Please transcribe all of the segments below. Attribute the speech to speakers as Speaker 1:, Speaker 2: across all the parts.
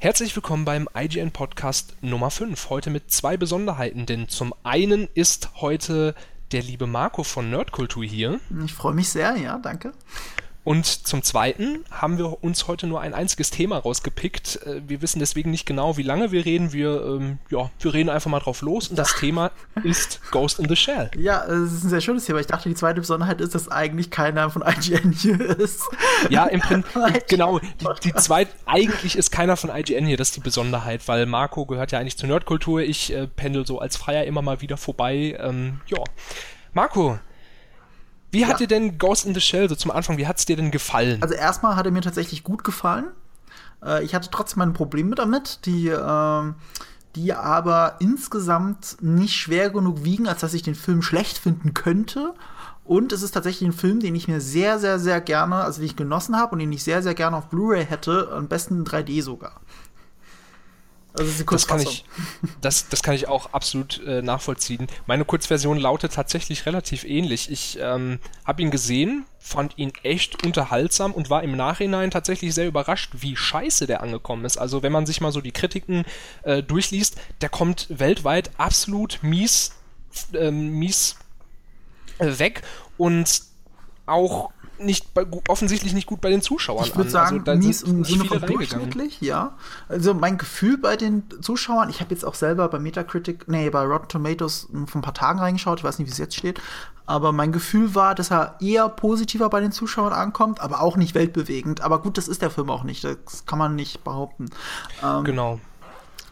Speaker 1: Herzlich willkommen beim IGN Podcast Nummer 5. Heute mit zwei Besonderheiten, denn zum einen ist heute der liebe Marco von Nerdkultur hier.
Speaker 2: Ich freue mich sehr, ja, danke.
Speaker 1: Und zum Zweiten haben wir uns heute nur ein einziges Thema rausgepickt. Äh, wir wissen deswegen nicht genau, wie lange wir reden. Wir, ähm, ja, wir reden einfach mal drauf los. Und das Thema ist Ghost in the Shell.
Speaker 2: Ja, es ist ein sehr schönes Thema. Ich dachte, die zweite Besonderheit ist, dass eigentlich keiner von IGN hier ist.
Speaker 1: Ja, im Prinzip, genau. Die, die zweite, eigentlich ist keiner von IGN hier. Das ist die Besonderheit, weil Marco gehört ja eigentlich zur Nerdkultur. Ich äh, pendel so als Freier immer mal wieder vorbei. Ähm, ja. Marco, wie hat ja. dir denn Ghost in the Shell so zum Anfang, wie hat es dir denn gefallen?
Speaker 2: Also erstmal hat er mir tatsächlich gut gefallen. Äh, ich hatte trotzdem ein Problem damit, die, äh, die aber insgesamt nicht schwer genug wiegen, als dass ich den Film schlecht finden könnte. Und es ist tatsächlich ein Film, den ich mir sehr, sehr, sehr gerne, also den ich genossen habe und den ich sehr, sehr gerne auf Blu-ray hätte, am besten in 3D sogar.
Speaker 1: Also das kann ich, das, das kann ich auch absolut äh, nachvollziehen. Meine Kurzversion lautet tatsächlich relativ ähnlich. Ich ähm, habe ihn gesehen, fand ihn echt unterhaltsam und war im Nachhinein tatsächlich sehr überrascht, wie scheiße der angekommen ist. Also wenn man sich mal so die Kritiken äh, durchliest, der kommt weltweit absolut mies, äh, mies weg und auch nicht bei, offensichtlich nicht gut bei den Zuschauern
Speaker 2: ich würde sagen, also, mies im Sinne von durchschnittlich, ja. Also mein Gefühl bei den Zuschauern, ich habe jetzt auch selber bei Metacritic, nee, bei Rotten Tomatoes vor ein paar Tagen reingeschaut, ich weiß nicht, wie es jetzt steht, aber mein Gefühl war, dass er eher positiver bei den Zuschauern ankommt, aber auch nicht weltbewegend. Aber gut, das ist der Film auch nicht, das kann man nicht behaupten.
Speaker 1: Ähm, genau.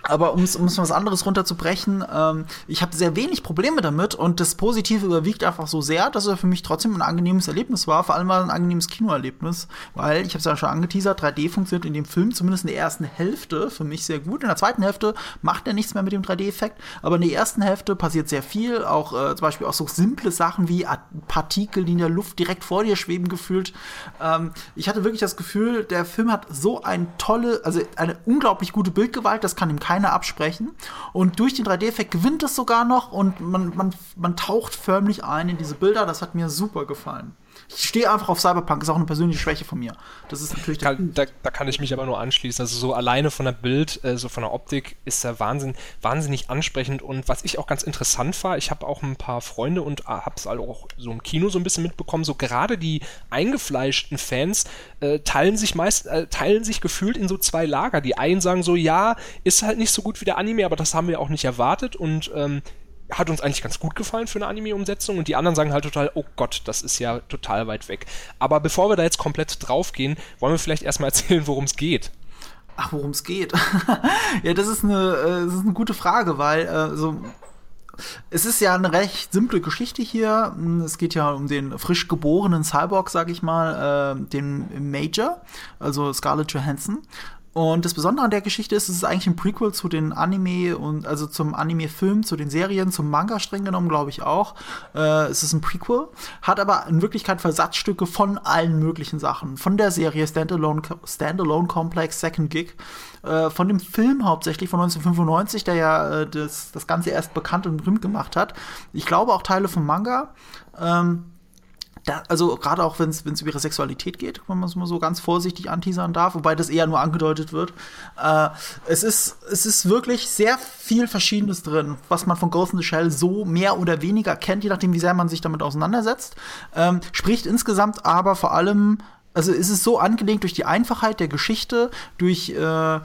Speaker 2: Aber um es was anderes runterzubrechen, ähm, ich habe sehr wenig Probleme damit und das Positive überwiegt einfach so sehr, dass er für mich trotzdem ein angenehmes Erlebnis war. Vor allem war es ein angenehmes Kinoerlebnis, weil ich habe es ja schon angeteasert, 3D funktioniert in dem Film zumindest in der ersten Hälfte für mich sehr gut. In der zweiten Hälfte macht er nichts mehr mit dem 3D-Effekt, aber in der ersten Hälfte passiert sehr viel, auch äh, zum Beispiel auch so simple Sachen wie Partikel, die in der Luft direkt vor dir schweben gefühlt. Ähm, ich hatte wirklich das Gefühl, der Film hat so eine tolle, also eine unglaublich gute Bildgewalt, das kann ihm keiner keiner absprechen. Und durch den 3D-Effekt gewinnt es sogar noch und man, man, man taucht förmlich ein in diese Bilder. Das hat mir super gefallen. Ich stehe einfach auf Cyberpunk, ist auch eine persönliche Schwäche von mir. Das ist natürlich
Speaker 1: kann, da, da, kann ich mich aber nur anschließen. Also so alleine von der Bild, äh, so von der Optik ist er Wahnsinn, wahnsinnig ansprechend. Und was ich auch ganz interessant war, ich habe auch ein paar Freunde und äh, habe es auch so im Kino so ein bisschen mitbekommen, so gerade die eingefleischten Fans äh, teilen sich meist, äh, teilen sich gefühlt in so zwei Lager. Die einen sagen so, ja, ist halt nicht so gut wie der Anime, aber das haben wir auch nicht erwartet und ähm, hat uns eigentlich ganz gut gefallen für eine Anime-Umsetzung und die anderen sagen halt total, oh Gott, das ist ja total weit weg. Aber bevor wir da jetzt komplett draufgehen, wollen wir vielleicht erstmal erzählen, worum es geht.
Speaker 2: Ach, worum es geht? ja, das ist, eine, äh, das ist eine gute Frage, weil äh, so es ist ja eine recht simple Geschichte hier. Es geht ja um den frisch geborenen Cyborg, sag ich mal, äh, den Major, also Scarlett Johansson. Und das Besondere an der Geschichte ist, es ist eigentlich ein Prequel zu den Anime und also zum Anime-Film, zu den Serien, zum Manga streng genommen, glaube ich auch. Äh, es ist ein Prequel, hat aber in Wirklichkeit Versatzstücke von allen möglichen Sachen. Von der Serie Standalone, Standalone Complex, Second Gig, äh, von dem Film hauptsächlich von 1995, der ja äh, das, das Ganze erst bekannt und berühmt gemacht hat. Ich glaube auch Teile vom Manga. Ähm, da, also gerade auch wenn es über ihre Sexualität geht, wenn man es mal so ganz vorsichtig anteasern darf, wobei das eher nur angedeutet wird. Äh, es, ist, es ist wirklich sehr viel Verschiedenes drin, was man von Ghost in the Shell so mehr oder weniger kennt, je nachdem, wie sehr man sich damit auseinandersetzt. Ähm, spricht insgesamt aber vor allem, also ist es so angelegt durch die Einfachheit der Geschichte, durch äh,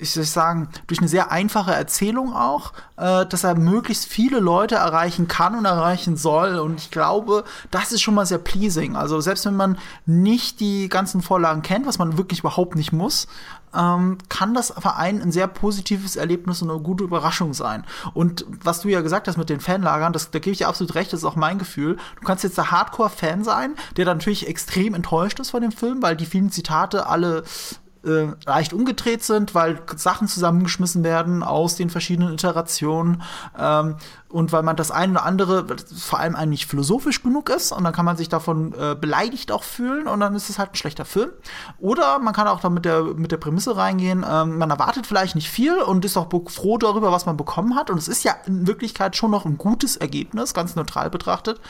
Speaker 2: ich soll sagen, durch eine sehr einfache Erzählung auch, äh, dass er möglichst viele Leute erreichen kann und erreichen soll. Und ich glaube, das ist schon mal sehr pleasing. Also selbst wenn man nicht die ganzen Vorlagen kennt, was man wirklich überhaupt nicht muss, ähm, kann das für einen ein sehr positives Erlebnis und eine gute Überraschung sein. Und was du ja gesagt hast mit den Fanlagern, das, da gebe ich dir absolut recht, das ist auch mein Gefühl. Du kannst jetzt der Hardcore-Fan sein, der dann natürlich extrem enttäuscht ist von dem Film, weil die vielen Zitate alle äh, leicht umgedreht sind, weil Sachen zusammengeschmissen werden aus den verschiedenen Iterationen ähm, und weil man das eine oder andere vor allem eigentlich philosophisch genug ist und dann kann man sich davon äh, beleidigt auch fühlen und dann ist es halt ein schlechter Film. Oder man kann auch da mit der, mit der Prämisse reingehen, ähm, man erwartet vielleicht nicht viel und ist auch froh darüber, was man bekommen hat. Und es ist ja in Wirklichkeit schon noch ein gutes Ergebnis, ganz neutral betrachtet.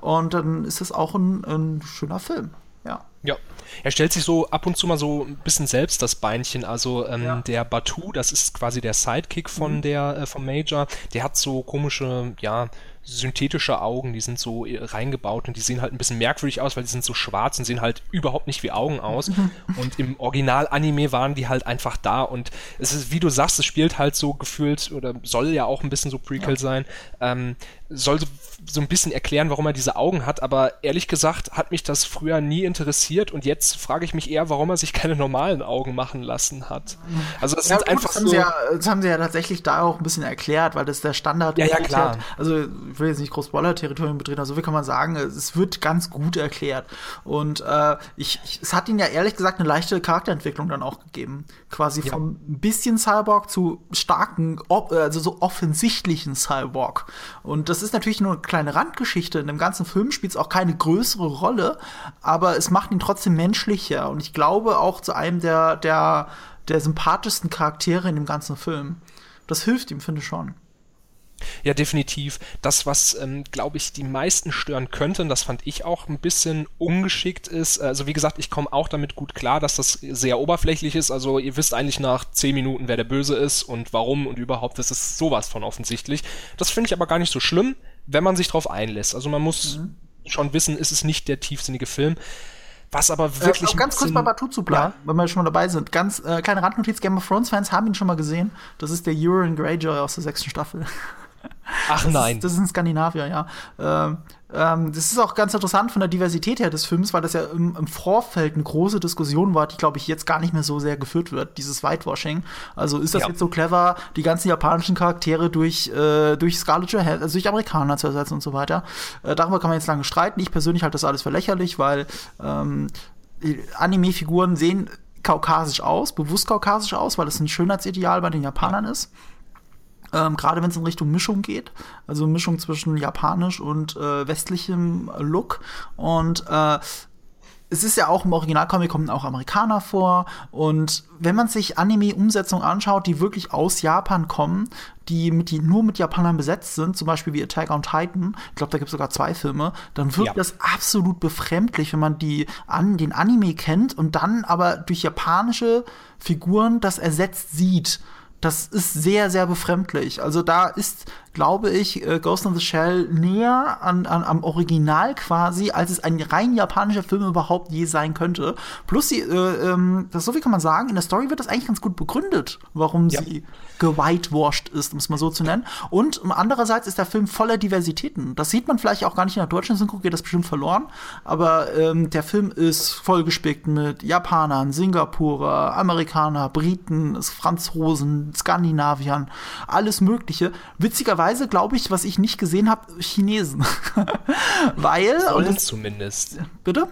Speaker 2: Und dann ist es auch ein, ein schöner Film, ja.
Speaker 1: Ja, er stellt sich so ab und zu mal so ein bisschen selbst das Beinchen. Also ähm, ja. der Batu, das ist quasi der Sidekick von mhm. der äh, vom Major, der hat so komische, ja, synthetische Augen, die sind so äh, reingebaut und die sehen halt ein bisschen merkwürdig aus, weil die sind so schwarz und sehen halt überhaupt nicht wie Augen aus. Und im Original-Anime waren die halt einfach da und es ist, wie du sagst, es spielt halt so gefühlt oder soll ja auch ein bisschen so Prequel ja. sein. Ähm, soll so, so ein bisschen erklären, warum er diese Augen hat, aber ehrlich gesagt hat mich das früher nie interessiert und jetzt frage ich mich eher, warum er sich keine normalen Augen machen lassen hat.
Speaker 2: Also das ja, sind gut, einfach das haben, so ja, das haben sie ja tatsächlich da auch ein bisschen erklärt, weil das der Standard
Speaker 1: Ja, ja, klar.
Speaker 2: Hat. Also ich will jetzt nicht groß Spoiler-Territorium betreten, also wie kann man sagen, es wird ganz gut erklärt und äh, ich, ich, es hat ihnen ja ehrlich gesagt eine leichte Charakterentwicklung dann auch gegeben. Quasi ja. vom bisschen Cyborg zu starken, also so offensichtlichen Cyborg und das das ist natürlich nur eine kleine Randgeschichte. In dem ganzen Film spielt es auch keine größere Rolle, aber es macht ihn trotzdem menschlicher. Und ich glaube auch zu einem der, der, der sympathischsten Charaktere in dem ganzen Film. Das hilft ihm, finde ich schon.
Speaker 1: Ja, definitiv. Das, was, ähm, glaube ich, die meisten stören könnte, und das fand ich auch ein bisschen ungeschickt ist, also wie gesagt, ich komme auch damit gut klar, dass das sehr oberflächlich ist. Also ihr wisst eigentlich nach zehn Minuten, wer der Böse ist und warum und überhaupt, das ist sowas von offensichtlich. Das finde ich aber gar nicht so schlimm, wenn man sich drauf einlässt. Also man muss mhm. schon wissen, ist es nicht der tiefsinnige Film. Was aber äh, wirklich. Äh,
Speaker 2: ganz kurz bei Batu zu bleiben, ja? wenn wir schon mal dabei sind. Ganz äh, kleine Randnotiz: Game of Thrones-Fans haben ihn schon mal gesehen. Das ist der Euron Greyjoy aus der sechsten Staffel.
Speaker 1: Ach
Speaker 2: das
Speaker 1: nein.
Speaker 2: Ist, das ist in Skandinavien, ja. Ähm, ähm, das ist auch ganz interessant von der Diversität her des Films, weil das ja im, im Vorfeld eine große Diskussion war, die, glaube ich, jetzt gar nicht mehr so sehr geführt wird, dieses Whitewashing. Also ist das ja. jetzt so clever, die ganzen japanischen Charaktere durch, äh, durch Scarlett Johansson, also durch Amerikaner zu ersetzen und so weiter. Äh, darüber kann man jetzt lange streiten. Ich persönlich halte das alles für lächerlich, weil ähm, Anime-Figuren sehen kaukasisch aus, bewusst kaukasisch aus, weil das ein Schönheitsideal bei den Japanern ist. Ähm, Gerade wenn es in Richtung Mischung geht, also Mischung zwischen japanisch und äh, westlichem Look. Und äh, es ist ja auch im Originalcomic kommen auch Amerikaner vor. Und wenn man sich Anime-Umsetzungen anschaut, die wirklich aus Japan kommen, die, mit, die nur mit Japanern besetzt sind, zum Beispiel wie Attack on Titan, ich glaube, da gibt es sogar zwei Filme, dann wirkt ja. das absolut befremdlich, wenn man die, an, den Anime kennt und dann aber durch japanische Figuren das ersetzt sieht das ist sehr, sehr befremdlich. Also da ist glaube ich, äh, Ghost in the Shell näher an, an, am Original quasi, als es ein rein japanischer Film überhaupt je sein könnte. Plus, die, äh, ähm, das so viel kann man sagen, in der Story wird das eigentlich ganz gut begründet, warum ja. sie gewhitewashed ist, um es mal so zu nennen. Und andererseits ist der Film voller Diversitäten. Das sieht man vielleicht auch gar nicht in der deutschen Synchro, geht das bestimmt verloren. Aber ähm, der Film ist vollgespickt mit Japanern, Singapurer, Amerikaner, Briten, Franzosen, Skandinaviern, alles Mögliche. Witzigerweise glaube ich, was ich nicht gesehen habe, Chinesen. Weil.
Speaker 1: Sollen zumindest.
Speaker 2: Bitte?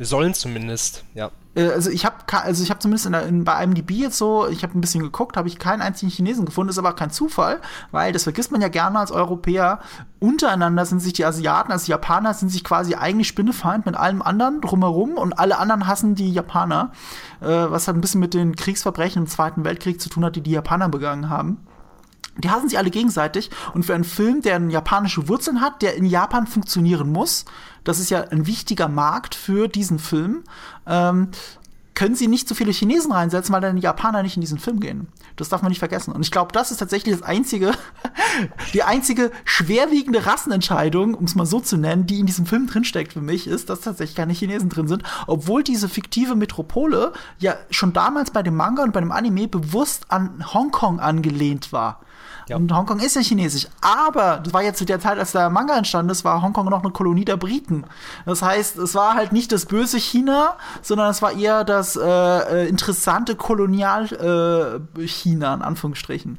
Speaker 1: Sollen zumindest, ja.
Speaker 2: Äh, also ich habe also ich habe zumindest in der, in, bei IMDb jetzt so, ich habe ein bisschen geguckt, habe ich keinen einzigen Chinesen gefunden, ist aber kein Zufall, weil das vergisst man ja gerne als Europäer. Untereinander sind sich die Asiaten, also die Japaner sind sich quasi eigentlich Spinnefeind mit allem anderen drumherum und alle anderen hassen die Japaner, äh, was halt ein bisschen mit den Kriegsverbrechen im Zweiten Weltkrieg zu tun hat, die die Japaner begangen haben. Die hassen sich alle gegenseitig. Und für einen Film, der japanische Wurzeln hat, der in Japan funktionieren muss, das ist ja ein wichtiger Markt für diesen Film, ähm, können sie nicht so viele Chinesen reinsetzen, weil dann die Japaner nicht in diesen Film gehen. Das darf man nicht vergessen. Und ich glaube, das ist tatsächlich das einzige, die einzige schwerwiegende Rassenentscheidung, um es mal so zu nennen, die in diesem Film drinsteckt für mich, ist, dass tatsächlich keine Chinesen drin sind, obwohl diese fiktive Metropole ja schon damals bei dem Manga und bei dem Anime bewusst an Hongkong angelehnt war. Ja. Und Hongkong ist ja chinesisch. Aber das war ja zu der Zeit, als der Manga entstanden ist, war Hongkong noch eine Kolonie der Briten. Das heißt, es war halt nicht das böse China, sondern es war eher das äh, äh interessante Kolonial-China, äh, in Anführungsstrichen.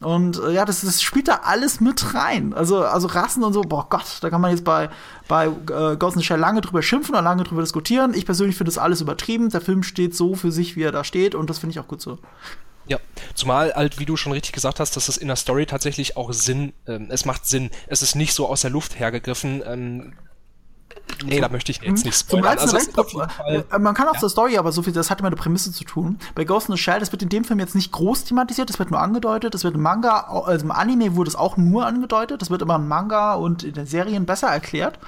Speaker 2: Und äh, ja, das, das spielt da alles mit rein. Also, also Rassen und so, boah Gott, da kann man jetzt bei, bei äh, Ghost in the Shell lange drüber schimpfen oder lange drüber diskutieren. Ich persönlich finde das alles übertrieben. Der Film steht so für sich, wie er da steht, und das finde ich auch gut so.
Speaker 1: Ja, zumal halt, wie du schon richtig gesagt hast, dass es in der Story tatsächlich auch Sinn, ähm, es macht Sinn. Es ist nicht so aus der Luft hergegriffen. Ähm, nee, da möchte ich jetzt nicht
Speaker 2: spoilern. Also, äh, man kann auch ja. zur Story, aber so viel, das hat immer eine Prämisse zu tun. Bei Ghost in the Shell, das wird in dem Film jetzt nicht groß thematisiert, das wird nur angedeutet. Das wird im Manga, also im Anime wurde es auch nur angedeutet. Das wird immer im Manga und in den Serien besser erklärt.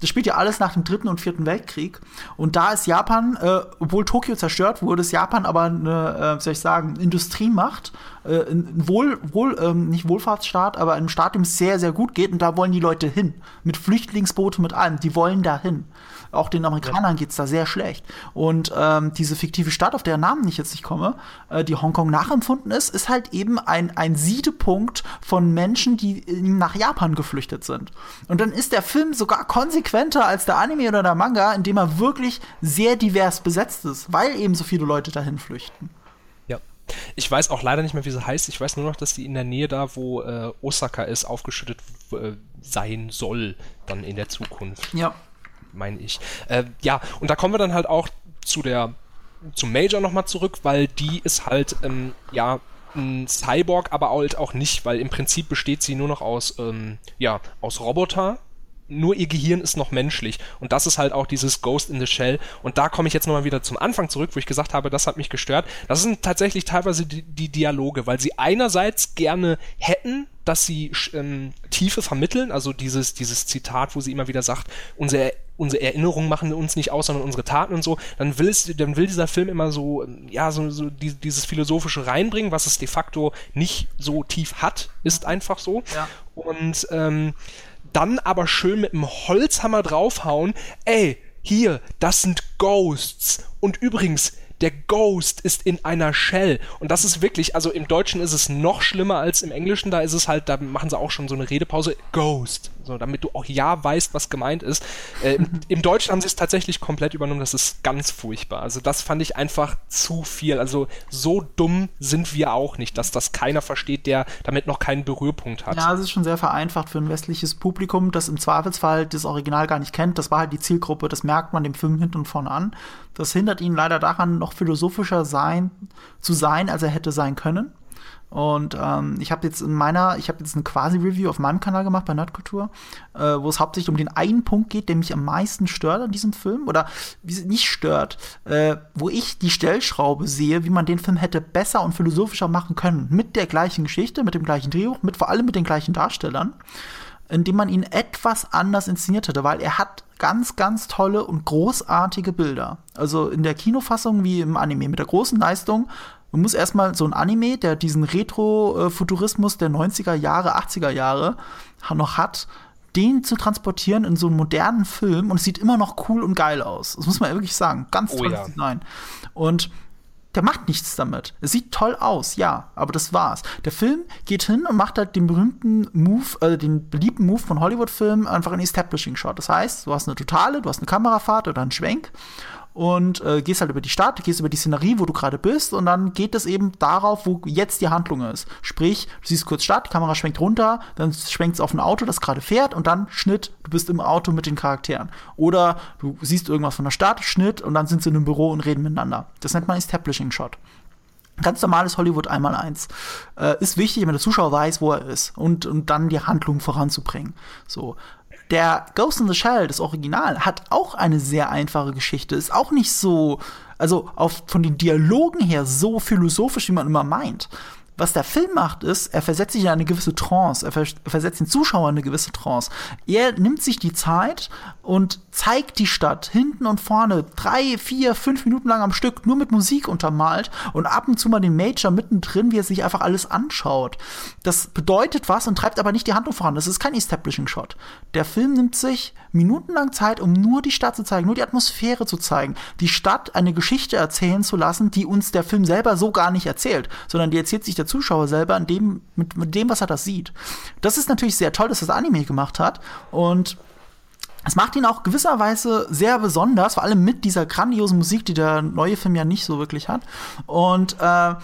Speaker 2: Das spielt ja alles nach dem Dritten und Vierten Weltkrieg. Und da ist Japan, äh, obwohl Tokio zerstört wurde, ist Japan aber eine, äh, soll ich sagen, Industriemacht äh, ein Wohl, Wohl ähm, nicht Wohlfahrtsstaat, aber ein Staat, dem es sehr, sehr gut geht und da wollen die Leute hin. Mit Flüchtlingsbooten, mit allem. Die wollen da hin. Auch den Amerikanern ja. es da sehr schlecht. Und ähm, diese fiktive Stadt, auf deren Namen ich jetzt nicht komme, äh, die Hongkong nachempfunden ist, ist halt eben ein, ein Siedepunkt von Menschen, die nach Japan geflüchtet sind. Und dann ist der Film sogar konsequenter als der Anime oder der Manga, indem er wirklich sehr divers besetzt ist, weil eben so viele Leute dahin flüchten.
Speaker 1: Ich weiß auch leider nicht mehr, wie sie heißt. Ich weiß nur noch, dass die in der Nähe da, wo äh, Osaka ist, aufgeschüttet äh, sein soll, dann in der Zukunft.
Speaker 2: Ja.
Speaker 1: Meine ich. Äh, ja, und da kommen wir dann halt auch zu der zum Major nochmal zurück, weil die ist halt, ähm, ja, ein Cyborg, aber halt auch nicht, weil im Prinzip besteht sie nur noch aus, ähm, ja, aus Roboter, nur ihr Gehirn ist noch menschlich. Und das ist halt auch dieses Ghost in the Shell. Und da komme ich jetzt nochmal wieder zum Anfang zurück, wo ich gesagt habe, das hat mich gestört. Das sind tatsächlich teilweise die, die Dialoge, weil sie einerseits gerne hätten, dass sie ähm, Tiefe vermitteln, also dieses, dieses Zitat, wo sie immer wieder sagt, unsere, unsere Erinnerungen machen uns nicht aus, sondern unsere Taten und so, dann will es, dann will dieser Film immer so, ja, so, so die, dieses Philosophische reinbringen, was es de facto nicht so tief hat, ist einfach so.
Speaker 2: Ja.
Speaker 1: Und ähm, dann aber schön mit dem Holzhammer draufhauen, ey, hier, das sind Ghosts. Und übrigens, der Ghost ist in einer Shell. Und das ist wirklich, also im Deutschen ist es noch schlimmer als im Englischen. Da ist es halt, da machen sie auch schon so eine Redepause. Ghost. So, damit du auch ja weißt, was gemeint ist. Äh, im, Im Deutschen haben sie es tatsächlich komplett übernommen. Das ist ganz furchtbar. Also das fand ich einfach zu viel. Also so dumm sind wir auch nicht, dass das keiner versteht, der damit noch keinen Berührpunkt hat.
Speaker 2: Ja, es ist schon sehr vereinfacht für ein westliches Publikum, das im Zweifelsfall das Original gar nicht kennt. Das war halt die Zielgruppe. Das merkt man dem Film hinten und vorne an. Das hindert ihn leider daran, noch philosophischer sein, zu sein, als er hätte sein können. Und ähm, ich habe jetzt in meiner, ich habe jetzt eine Quasi-Review auf meinem Kanal gemacht bei Nerdkultur, äh, wo es hauptsächlich um den einen Punkt geht, der mich am meisten stört an diesem Film oder nicht stört, äh, wo ich die Stellschraube sehe, wie man den Film hätte besser und philosophischer machen können, mit der gleichen Geschichte, mit dem gleichen Drehbuch, mit vor allem mit den gleichen Darstellern, indem man ihn etwas anders inszeniert hätte, weil er hat ganz, ganz tolle und großartige Bilder. Also in der Kinofassung wie im Anime mit der großen Leistung man muss erstmal so ein Anime, der diesen Retro-Futurismus der 90er Jahre, 80er Jahre noch hat, den zu transportieren in so einen modernen Film und es sieht immer noch cool und geil aus. Das muss man wirklich sagen. Ganz tolles oh, ja. Design. Und der macht nichts damit. Es sieht toll aus, ja, aber das war's. Der Film geht hin und macht halt den berühmten Move, äh, den beliebten Move von Hollywood-Filmen einfach einen Establishing-Shot. Das heißt, du hast eine totale, du hast eine Kamerafahrt oder einen Schwenk und äh, gehst halt über die Stadt, gehst über die Szenerie, wo du gerade bist und dann geht es eben darauf, wo jetzt die Handlung ist. Sprich, du siehst kurz Stadt, Kamera schwenkt runter, dann schwenkt es auf ein Auto, das gerade fährt und dann Schnitt, du bist im Auto mit den Charakteren. Oder du siehst irgendwas von der Stadt, Schnitt und dann sind sie in einem Büro und reden miteinander. Das nennt man Establishing Shot. Ganz normales Hollywood einmal eins. Äh, ist wichtig, wenn der Zuschauer weiß, wo er ist und, und dann die Handlung voranzubringen. So. Der Ghost in the Shell, das Original, hat auch eine sehr einfache Geschichte. Ist auch nicht so, also auf, von den Dialogen her so philosophisch, wie man immer meint. Was der Film macht, ist, er versetzt sich in eine gewisse Trance, er versetzt den Zuschauer in eine gewisse Trance. Er nimmt sich die Zeit und zeigt die Stadt hinten und vorne drei, vier, fünf Minuten lang am Stück nur mit Musik untermalt und ab und zu mal den Major mittendrin, wie er sich einfach alles anschaut. Das bedeutet was und treibt aber nicht die Handlung voran. Das ist kein Establishing Shot. Der Film nimmt sich minutenlang Zeit, um nur die Stadt zu zeigen, nur die Atmosphäre zu zeigen, die Stadt eine Geschichte erzählen zu lassen, die uns der Film selber so gar nicht erzählt, sondern die erzählt sich der Zuschauer selber an dem, mit, mit dem, was er das sieht. Das ist natürlich sehr toll, dass das Anime gemacht hat und es macht ihn auch gewisserweise sehr besonders, vor allem mit dieser grandiosen Musik, die der neue Film ja nicht so wirklich hat. Und äh,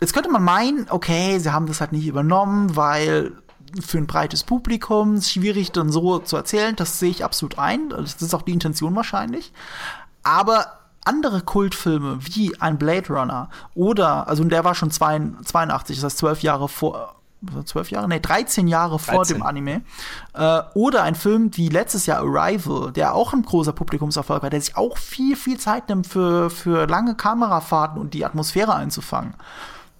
Speaker 2: jetzt könnte man meinen, okay, sie haben das halt nicht übernommen, weil für ein breites Publikum schwierig dann so zu erzählen. Das sehe ich absolut ein. Das ist auch die Intention wahrscheinlich. Aber andere Kultfilme wie ein Blade Runner oder, also der war schon 82, das heißt zwölf Jahre vor, zwölf Jahre, nee, 13 Jahre 13. vor dem Anime. Äh, oder ein Film wie letztes Jahr Arrival, der auch ein großer Publikumserfolg war, der sich auch viel, viel Zeit nimmt für, für lange Kamerafahrten und die Atmosphäre einzufangen.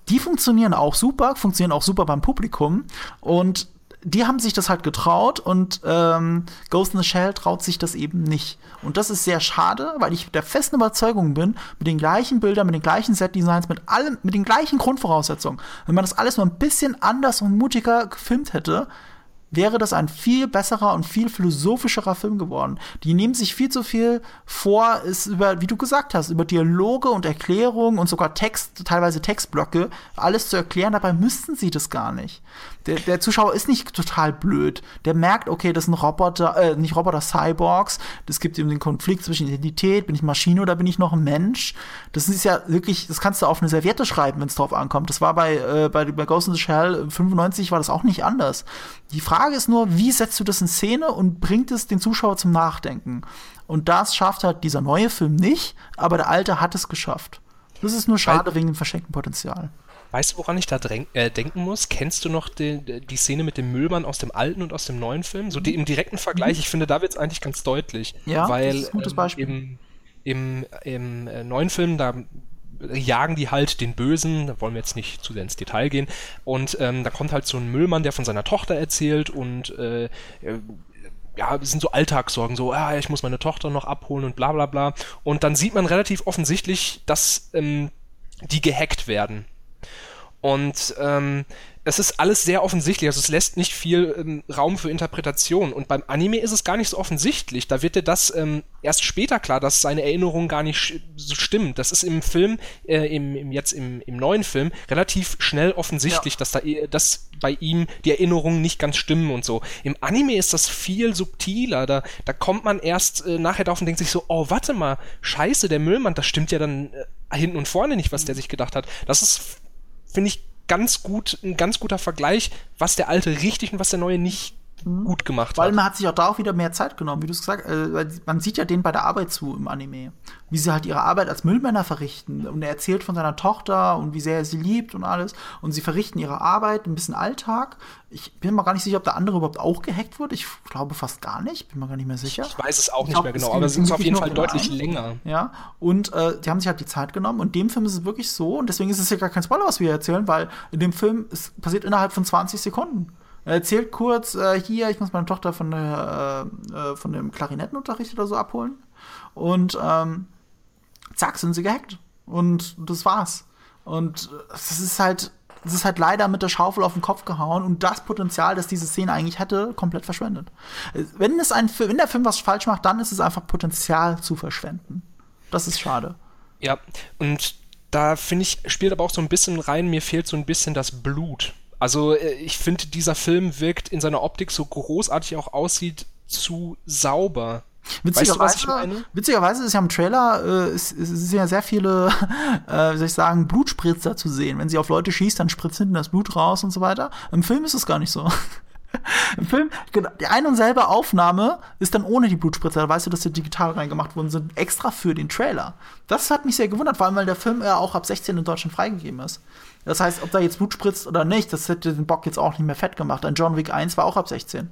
Speaker 2: Die funktionieren auch super, funktionieren auch super beim Publikum und die haben sich das halt getraut und ähm, Ghost in the Shell traut sich das eben nicht. Und das ist sehr schade, weil ich der festen Überzeugung bin, mit den gleichen Bildern, mit den gleichen Set-Designs, mit allem, mit den gleichen Grundvoraussetzungen, wenn man das alles nur ein bisschen anders und mutiger gefilmt hätte, wäre das ein viel besserer und viel philosophischerer Film geworden. Die nehmen sich viel zu viel vor, ist über, wie du gesagt hast, über Dialoge und Erklärungen und sogar Text, teilweise Textblöcke, alles zu erklären. Dabei müssten sie das gar nicht. Der, der Zuschauer ist nicht total blöd. Der merkt, okay, das sind Roboter, äh, nicht Roboter, Cyborgs. Das gibt eben den Konflikt zwischen Identität, bin ich Maschine oder bin ich noch ein Mensch? Das ist ja wirklich, das kannst du auf eine Serviette schreiben, wenn es drauf ankommt. Das war bei, äh, bei, bei Ghost in the Shell 95 war das auch nicht anders. Die Frage ist nur, wie setzt du das in Szene und bringt es den Zuschauer zum Nachdenken? Und das schafft halt dieser neue Film nicht, aber der alte hat es geschafft. Das ist nur schade Weil wegen dem verschenkten Potenzial.
Speaker 1: Weißt du, woran ich da äh, denken muss? Kennst du noch die, die, Szene mit dem Müllmann aus dem alten und aus dem neuen Film? So die, im direkten Vergleich, mhm. ich finde, da wird es eigentlich ganz deutlich.
Speaker 2: Ja,
Speaker 1: weil, das
Speaker 2: ist ein gutes Beispiel.
Speaker 1: Ähm, im, im, im äh, neuen Film, da jagen die halt den Bösen, da wollen wir jetzt nicht zu sehr ins Detail gehen, und ähm, da kommt halt so ein Müllmann, der von seiner Tochter erzählt und äh, ja, es sind so Alltagssorgen, so, ah, ich muss meine Tochter noch abholen und bla bla bla. Und dann sieht man relativ offensichtlich, dass ähm, die gehackt werden. Und ähm, es ist alles sehr offensichtlich, also es lässt nicht viel ähm, Raum für Interpretation. Und beim Anime ist es gar nicht so offensichtlich. Da wird dir das ähm, erst später klar, dass seine Erinnerungen gar nicht so stimmen. Das ist im Film, äh, im, im, jetzt im, im neuen Film, relativ schnell offensichtlich, ja. dass, da, äh, dass bei ihm die Erinnerungen nicht ganz stimmen und so. Im Anime ist das viel subtiler. Da, da kommt man erst äh, nachher drauf und denkt sich so, oh, warte mal, scheiße, der Müllmann, das stimmt ja dann äh, hinten und vorne nicht, was der sich gedacht hat. Das ist finde ich, ganz gut, ein ganz guter Vergleich, was der alte richtig und was der neue nicht mhm. gut gemacht
Speaker 2: Weil hat. Weil man hat sich auch da auch wieder mehr Zeit genommen, wie du es gesagt hast. Äh, man sieht ja denen bei der Arbeit zu im Anime. Wie sie halt ihre Arbeit als Müllmänner verrichten. Und er erzählt von seiner Tochter und wie sehr er sie liebt und alles. Und sie verrichten ihre Arbeit, ein bisschen Alltag. Ich bin mir gar nicht sicher, ob der andere überhaupt auch gehackt wurde. Ich glaube fast gar nicht. Bin mir gar nicht mehr sicher.
Speaker 1: Ich weiß es auch nicht glaub, mehr genau, aber es ist auf jeden Fall deutlich ein. länger.
Speaker 2: Ja, und äh, die haben sich halt die Zeit genommen. Und dem Film ist es wirklich so. Und deswegen ist es ja gar kein Spoiler, was wir erzählen, weil in dem Film es passiert innerhalb von 20 Sekunden. Er erzählt kurz, äh, hier, ich muss meine Tochter von, der, äh, äh, von dem Klarinettenunterricht oder so abholen. Und ähm, zack, sind sie gehackt. Und das war's. Und es ist halt, es ist halt leider mit der Schaufel auf den Kopf gehauen und das Potenzial, das diese Szene eigentlich hätte, komplett verschwendet. Wenn, es ein, wenn der Film was falsch macht, dann ist es einfach Potenzial zu verschwenden. Das ist schade.
Speaker 1: Ja, und da finde ich, spielt aber auch so ein bisschen rein, mir fehlt so ein bisschen das Blut. Also äh, ich finde, dieser Film wirkt in seiner Optik so großartig auch aussieht, zu sauber.
Speaker 2: Witzigerweise, weißt du, witzigerweise ist ja im Trailer äh, es, es sind ja sehr viele, äh, wie soll ich sagen, Blutspritzer zu sehen. Wenn sie auf Leute schießt, dann spritzt hinten das Blut raus und so weiter. Im Film ist es gar nicht so. Im Film, genau, die eine und selbe Aufnahme ist dann ohne die Blutspritzer. Da weißt du, dass die digital reingemacht worden sind, extra für den Trailer. Das hat mich sehr gewundert, vor allem, weil der Film ja auch ab 16 in Deutschland freigegeben ist. Das heißt, ob da jetzt Blut spritzt oder nicht, das hätte den Bock jetzt auch nicht mehr fett gemacht. Ein John Wick 1 war auch ab 16.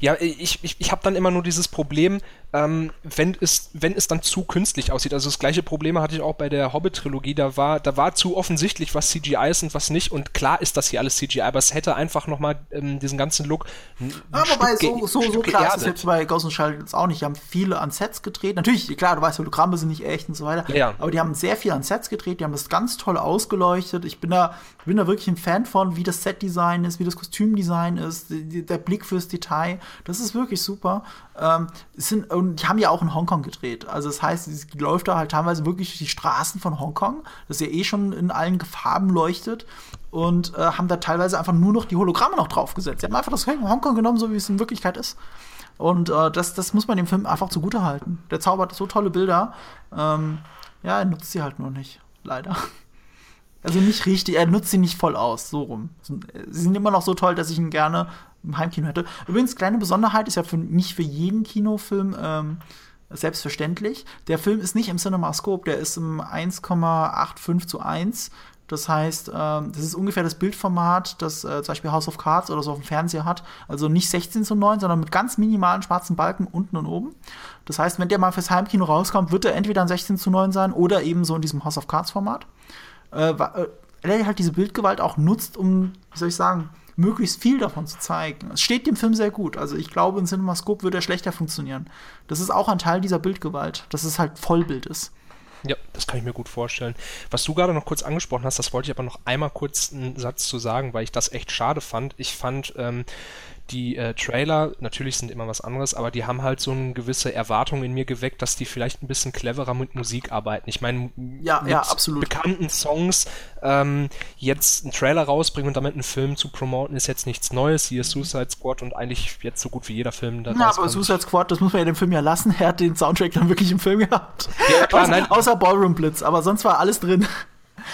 Speaker 1: Ja, ich, ich, ich habe dann immer nur dieses Problem, ähm, wenn, es, wenn es dann zu künstlich aussieht. Also das gleiche Problem hatte ich auch bei der Hobbit-Trilogie. Da war, da war zu offensichtlich, was CGI ist und was nicht. Und klar ist das hier alles CGI, aber es hätte einfach nochmal ähm, diesen ganzen Look.
Speaker 2: Ja, wobei, so, so, so klar ist es jetzt bei Ghost in Shell jetzt auch nicht. Die haben viele an Sets gedreht. Natürlich, klar, du weißt, Hologramme sind nicht echt und so weiter. Ja. Aber die haben sehr viel an Sets gedreht. Die haben das ganz toll ausgeleuchtet. Ich bin da, bin da wirklich ein Fan von, wie das Set-Design ist, wie das Kostümdesign ist, der Blick fürs Detail. Das ist wirklich super. Ähm, sind, und die haben ja auch in Hongkong gedreht. Also das heißt, es läuft da halt teilweise wirklich die Straßen von Hongkong, das ja eh schon in allen Farben leuchtet. Und äh, haben da teilweise einfach nur noch die Hologramme noch draufgesetzt. Sie haben einfach das Hongkong genommen, so wie es in Wirklichkeit ist. Und äh, das, das muss man dem Film einfach zugute halten. Der zaubert so tolle Bilder. Ähm, ja, er nutzt sie halt nur nicht. Leider. Also nicht richtig, er nutzt sie nicht voll aus, so rum. Sie sind immer noch so toll, dass ich ihn gerne im Heimkino hätte. Übrigens, kleine Besonderheit ist ja für, nicht für jeden Kinofilm ähm, selbstverständlich. Der Film ist nicht im CinemaScope, der ist im 1,85 zu 1. Das heißt, ähm, das ist ungefähr das Bildformat, das äh, zum Beispiel House of Cards oder so auf dem Fernseher hat. Also nicht 16 zu 9, sondern mit ganz minimalen schwarzen Balken unten und oben. Das heißt, wenn der mal fürs Heimkino rauskommt, wird er entweder ein 16 zu 9 sein oder eben so in diesem House of Cards Format. Äh, äh, der halt diese Bildgewalt auch nutzt, um, wie soll ich sagen, möglichst viel davon zu zeigen. Es steht dem Film sehr gut. Also ich glaube, in CinemaScope würde er schlechter funktionieren. Das ist auch ein Teil dieser Bildgewalt, dass es halt Vollbild ist.
Speaker 1: Ja, das kann ich mir gut vorstellen. Was du gerade noch kurz angesprochen hast, das wollte ich aber noch einmal kurz einen Satz zu sagen, weil ich das echt schade fand. Ich fand, ähm, die äh, Trailer, natürlich sind immer was anderes, aber die haben halt so eine gewisse Erwartung in mir geweckt, dass die vielleicht ein bisschen cleverer mit Musik arbeiten. Ich meine,
Speaker 2: ja,
Speaker 1: mit
Speaker 2: ja, absolut.
Speaker 1: bekannten Songs ähm, jetzt einen Trailer rausbringen und damit einen Film zu promoten, ist jetzt nichts Neues. Hier ist Suicide Squad und eigentlich jetzt so gut wie jeder Film
Speaker 2: da Ja, aber Suicide Squad, das muss man ja dem Film ja lassen. Er hat den Soundtrack dann wirklich im Film gehabt.
Speaker 1: Ja, klar,
Speaker 2: außer,
Speaker 1: nein.
Speaker 2: außer Ballroom Blitz, aber sonst war alles drin.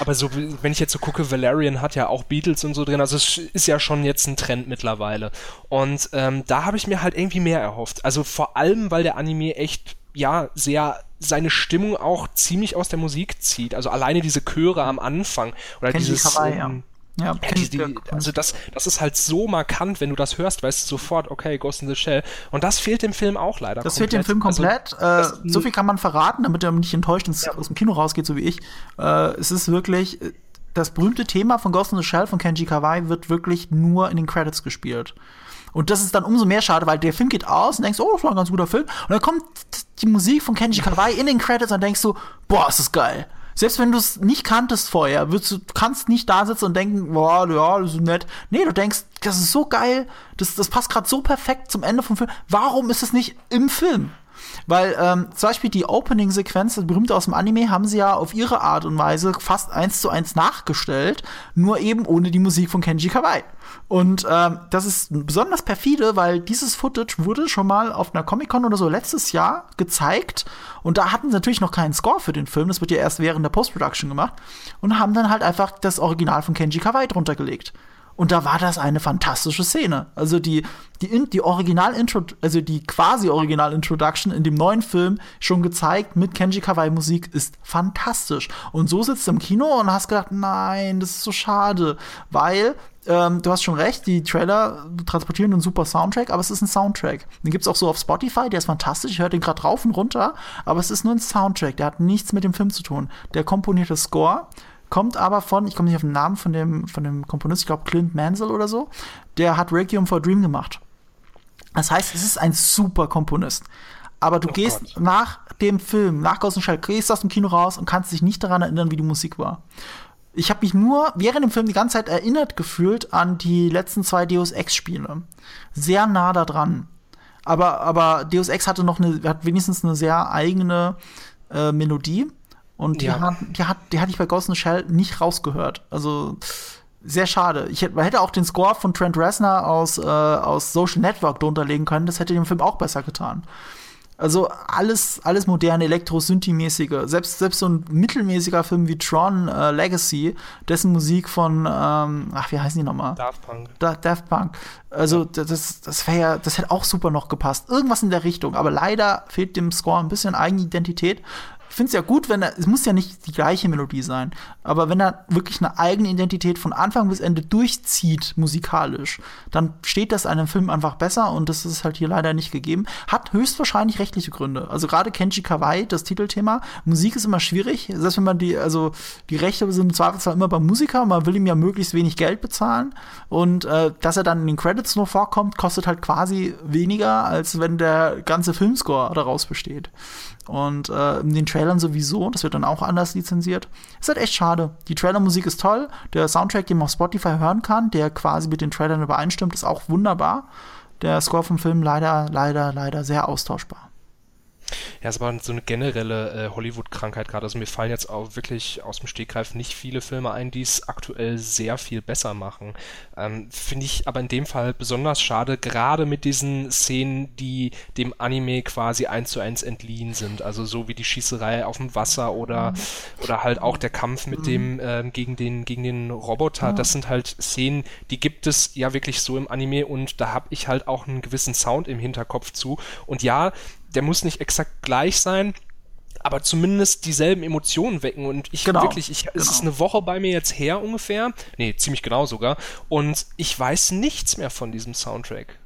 Speaker 1: Aber so, wenn ich jetzt so gucke, Valerian hat ja auch Beatles und so drin, also es ist ja schon jetzt ein Trend mittlerweile. Und ähm, da habe ich mir halt irgendwie mehr erhofft. Also vor allem, weil der Anime echt, ja, sehr seine Stimmung auch ziemlich aus der Musik zieht. Also alleine diese Chöre am Anfang oder
Speaker 2: Kenji
Speaker 1: dieses
Speaker 2: Kawai,
Speaker 1: ähm, ja. Die, die, also das, das ist halt so markant, wenn du das hörst, weißt du sofort, okay, Ghost in the Shell. Und das fehlt dem Film auch leider.
Speaker 2: Das komplett. fehlt dem Film komplett. Also, äh, so viel kann man verraten, damit er nicht enttäuscht ins, ja. aus dem Kino rausgeht, so wie ich. Äh, es ist wirklich, das berühmte Thema von Ghost in the Shell von Kenji Kawai wird wirklich nur in den Credits gespielt. Und das ist dann umso mehr schade, weil der Film geht aus und denkst, oh, das war ein ganz guter Film. Und dann kommt die Musik von Kenji Kawai in den Credits und denkst du, boah, ist das geil selbst wenn du es nicht kanntest vorher, würdest du kannst nicht da sitzen und denken, boah, ja, das ist nett. Nee, du denkst, das ist so geil, das, das passt gerade so perfekt zum Ende vom Film. Warum ist es nicht im Film? Weil ähm, zum Beispiel die Opening-Sequenz, das berühmte aus dem Anime, haben sie ja auf ihre Art und Weise fast eins zu eins nachgestellt, nur eben ohne die Musik von Kenji Kawai. Und ähm, das ist besonders perfide, weil dieses Footage wurde schon mal auf einer Comic-Con oder so letztes Jahr gezeigt. Und da hatten sie natürlich noch keinen Score für den Film. Das wird ja erst während der Post-Production gemacht. Und haben dann halt einfach das Original von Kenji Kawai drunter gelegt. Und da war das eine fantastische Szene. Also die, die, die Original-Intro, also die quasi Original-Introduction in dem neuen Film schon gezeigt mit Kenji Kawai Musik ist fantastisch. Und so sitzt du im Kino und hast gedacht, nein, das ist so schade, weil ähm, du hast schon recht, die Trailer transportieren einen super Soundtrack, aber es ist ein Soundtrack. Den gibt's auch so auf Spotify, der ist fantastisch, ich höre den gerade rauf und runter, aber es ist nur ein Soundtrack, der hat nichts mit dem Film zu tun. Der komponierte Score kommt aber von, ich komme nicht auf den Namen von dem, von dem Komponist, ich glaube Clint Mansell oder so, der hat Requiem for a Dream gemacht. Das heißt, es ist ein super Komponist. Aber du oh gehst Gott. nach dem Film, nach Ghost in Shell, gehst aus dem Kino raus und kannst dich nicht daran erinnern, wie die Musik war. Ich habe mich nur während dem Film die ganze Zeit erinnert gefühlt an die letzten zwei Deus Ex-Spiele. Sehr nah da dran. Aber, aber Deus Ex hatte noch eine, hat wenigstens eine sehr eigene äh, Melodie. Und die, ja. hat, die, hat, die hatte ich bei Ghost in the Shell nicht rausgehört. Also sehr schade. Ich hätte, man hätte auch den Score von Trent Reznor aus, äh, aus Social Network drunter legen können. Das hätte dem Film auch besser getan. Also alles, alles moderne, elektro-synthi-mäßige. Selbst, selbst so ein mittelmäßiger Film wie Tron äh, Legacy, dessen Musik von, ähm, ach, wie heißen die nochmal?
Speaker 1: Daft Punk.
Speaker 2: Da, Daft Punk. Also das, das wäre ja, das hätte auch super noch gepasst. Irgendwas in der Richtung. Aber leider fehlt dem Score ein bisschen Eigenidentität finde es ja gut, wenn er, es muss ja nicht die gleiche Melodie sein, aber wenn er wirklich eine eigene Identität von Anfang bis Ende durchzieht, musikalisch, dann steht das einem Film einfach besser und das ist halt hier leider nicht gegeben. Hat höchstwahrscheinlich rechtliche Gründe. Also gerade Kenji Kawai, das Titelthema, Musik ist immer schwierig, selbst wenn man die, also die Rechte sind im Zweifelsfall immer beim Musiker, man will ihm ja möglichst wenig Geld bezahlen und äh, dass er dann in den Credits nur vorkommt, kostet halt quasi weniger, als wenn der ganze Filmscore daraus besteht. Und äh, in den Trailern sowieso, das wird dann auch anders lizenziert. Ist halt echt schade. Die Trailermusik ist toll. Der Soundtrack, den man auf Spotify hören kann, der quasi mit den Trailern übereinstimmt, ist auch wunderbar. Der Score vom Film leider, leider, leider sehr austauschbar.
Speaker 1: Ja, es war so eine generelle äh, Hollywood-Krankheit gerade. Also mir fallen jetzt auch wirklich aus dem Stegreif nicht viele Filme ein, die es aktuell sehr viel besser machen. Ähm, Finde ich aber in dem Fall besonders schade, gerade mit diesen Szenen, die dem Anime quasi eins zu eins entliehen sind. Also so wie die Schießerei auf dem Wasser oder, mhm. oder halt auch der Kampf mit mhm. dem ähm, gegen den gegen den Roboter. Das sind halt Szenen, die gibt es ja wirklich so im Anime und da habe ich halt auch einen gewissen Sound im Hinterkopf zu. Und ja, der muss nicht exakt gleich sein, aber zumindest dieselben Emotionen wecken. Und ich genau, wirklich, ich, genau. es ist eine Woche bei mir jetzt her ungefähr. Nee, ziemlich genau sogar. Und ich weiß nichts mehr von diesem Soundtrack.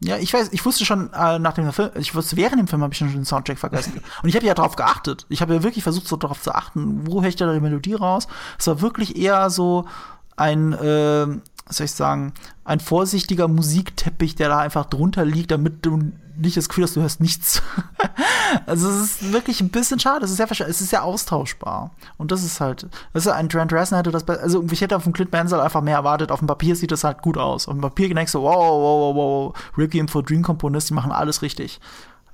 Speaker 2: Ja, ich weiß, ich wusste schon äh, nach dem Film, ich wusste während dem Film habe ich schon den Soundtrack vergessen. Und ich habe ja darauf geachtet. Ich habe ja wirklich versucht, so darauf zu achten, wo höre ich da die Melodie raus. Es war wirklich eher so ein äh, was soll ich sagen, ein vorsichtiger Musikteppich, der da einfach drunter liegt, damit du nicht das Gefühl hast, du hörst nichts. also es ist wirklich ein bisschen schade. Es ist sehr, es ist sehr austauschbar. Und das ist halt, weißt du, ein Trent Reznor hätte das, also ich hätte von Clint Mansell einfach mehr erwartet. Auf dem Papier sieht das halt gut aus. Auf dem Papier denkst du, wow, wow, wow, wow, Requiem for Dream Komponist, die machen alles richtig.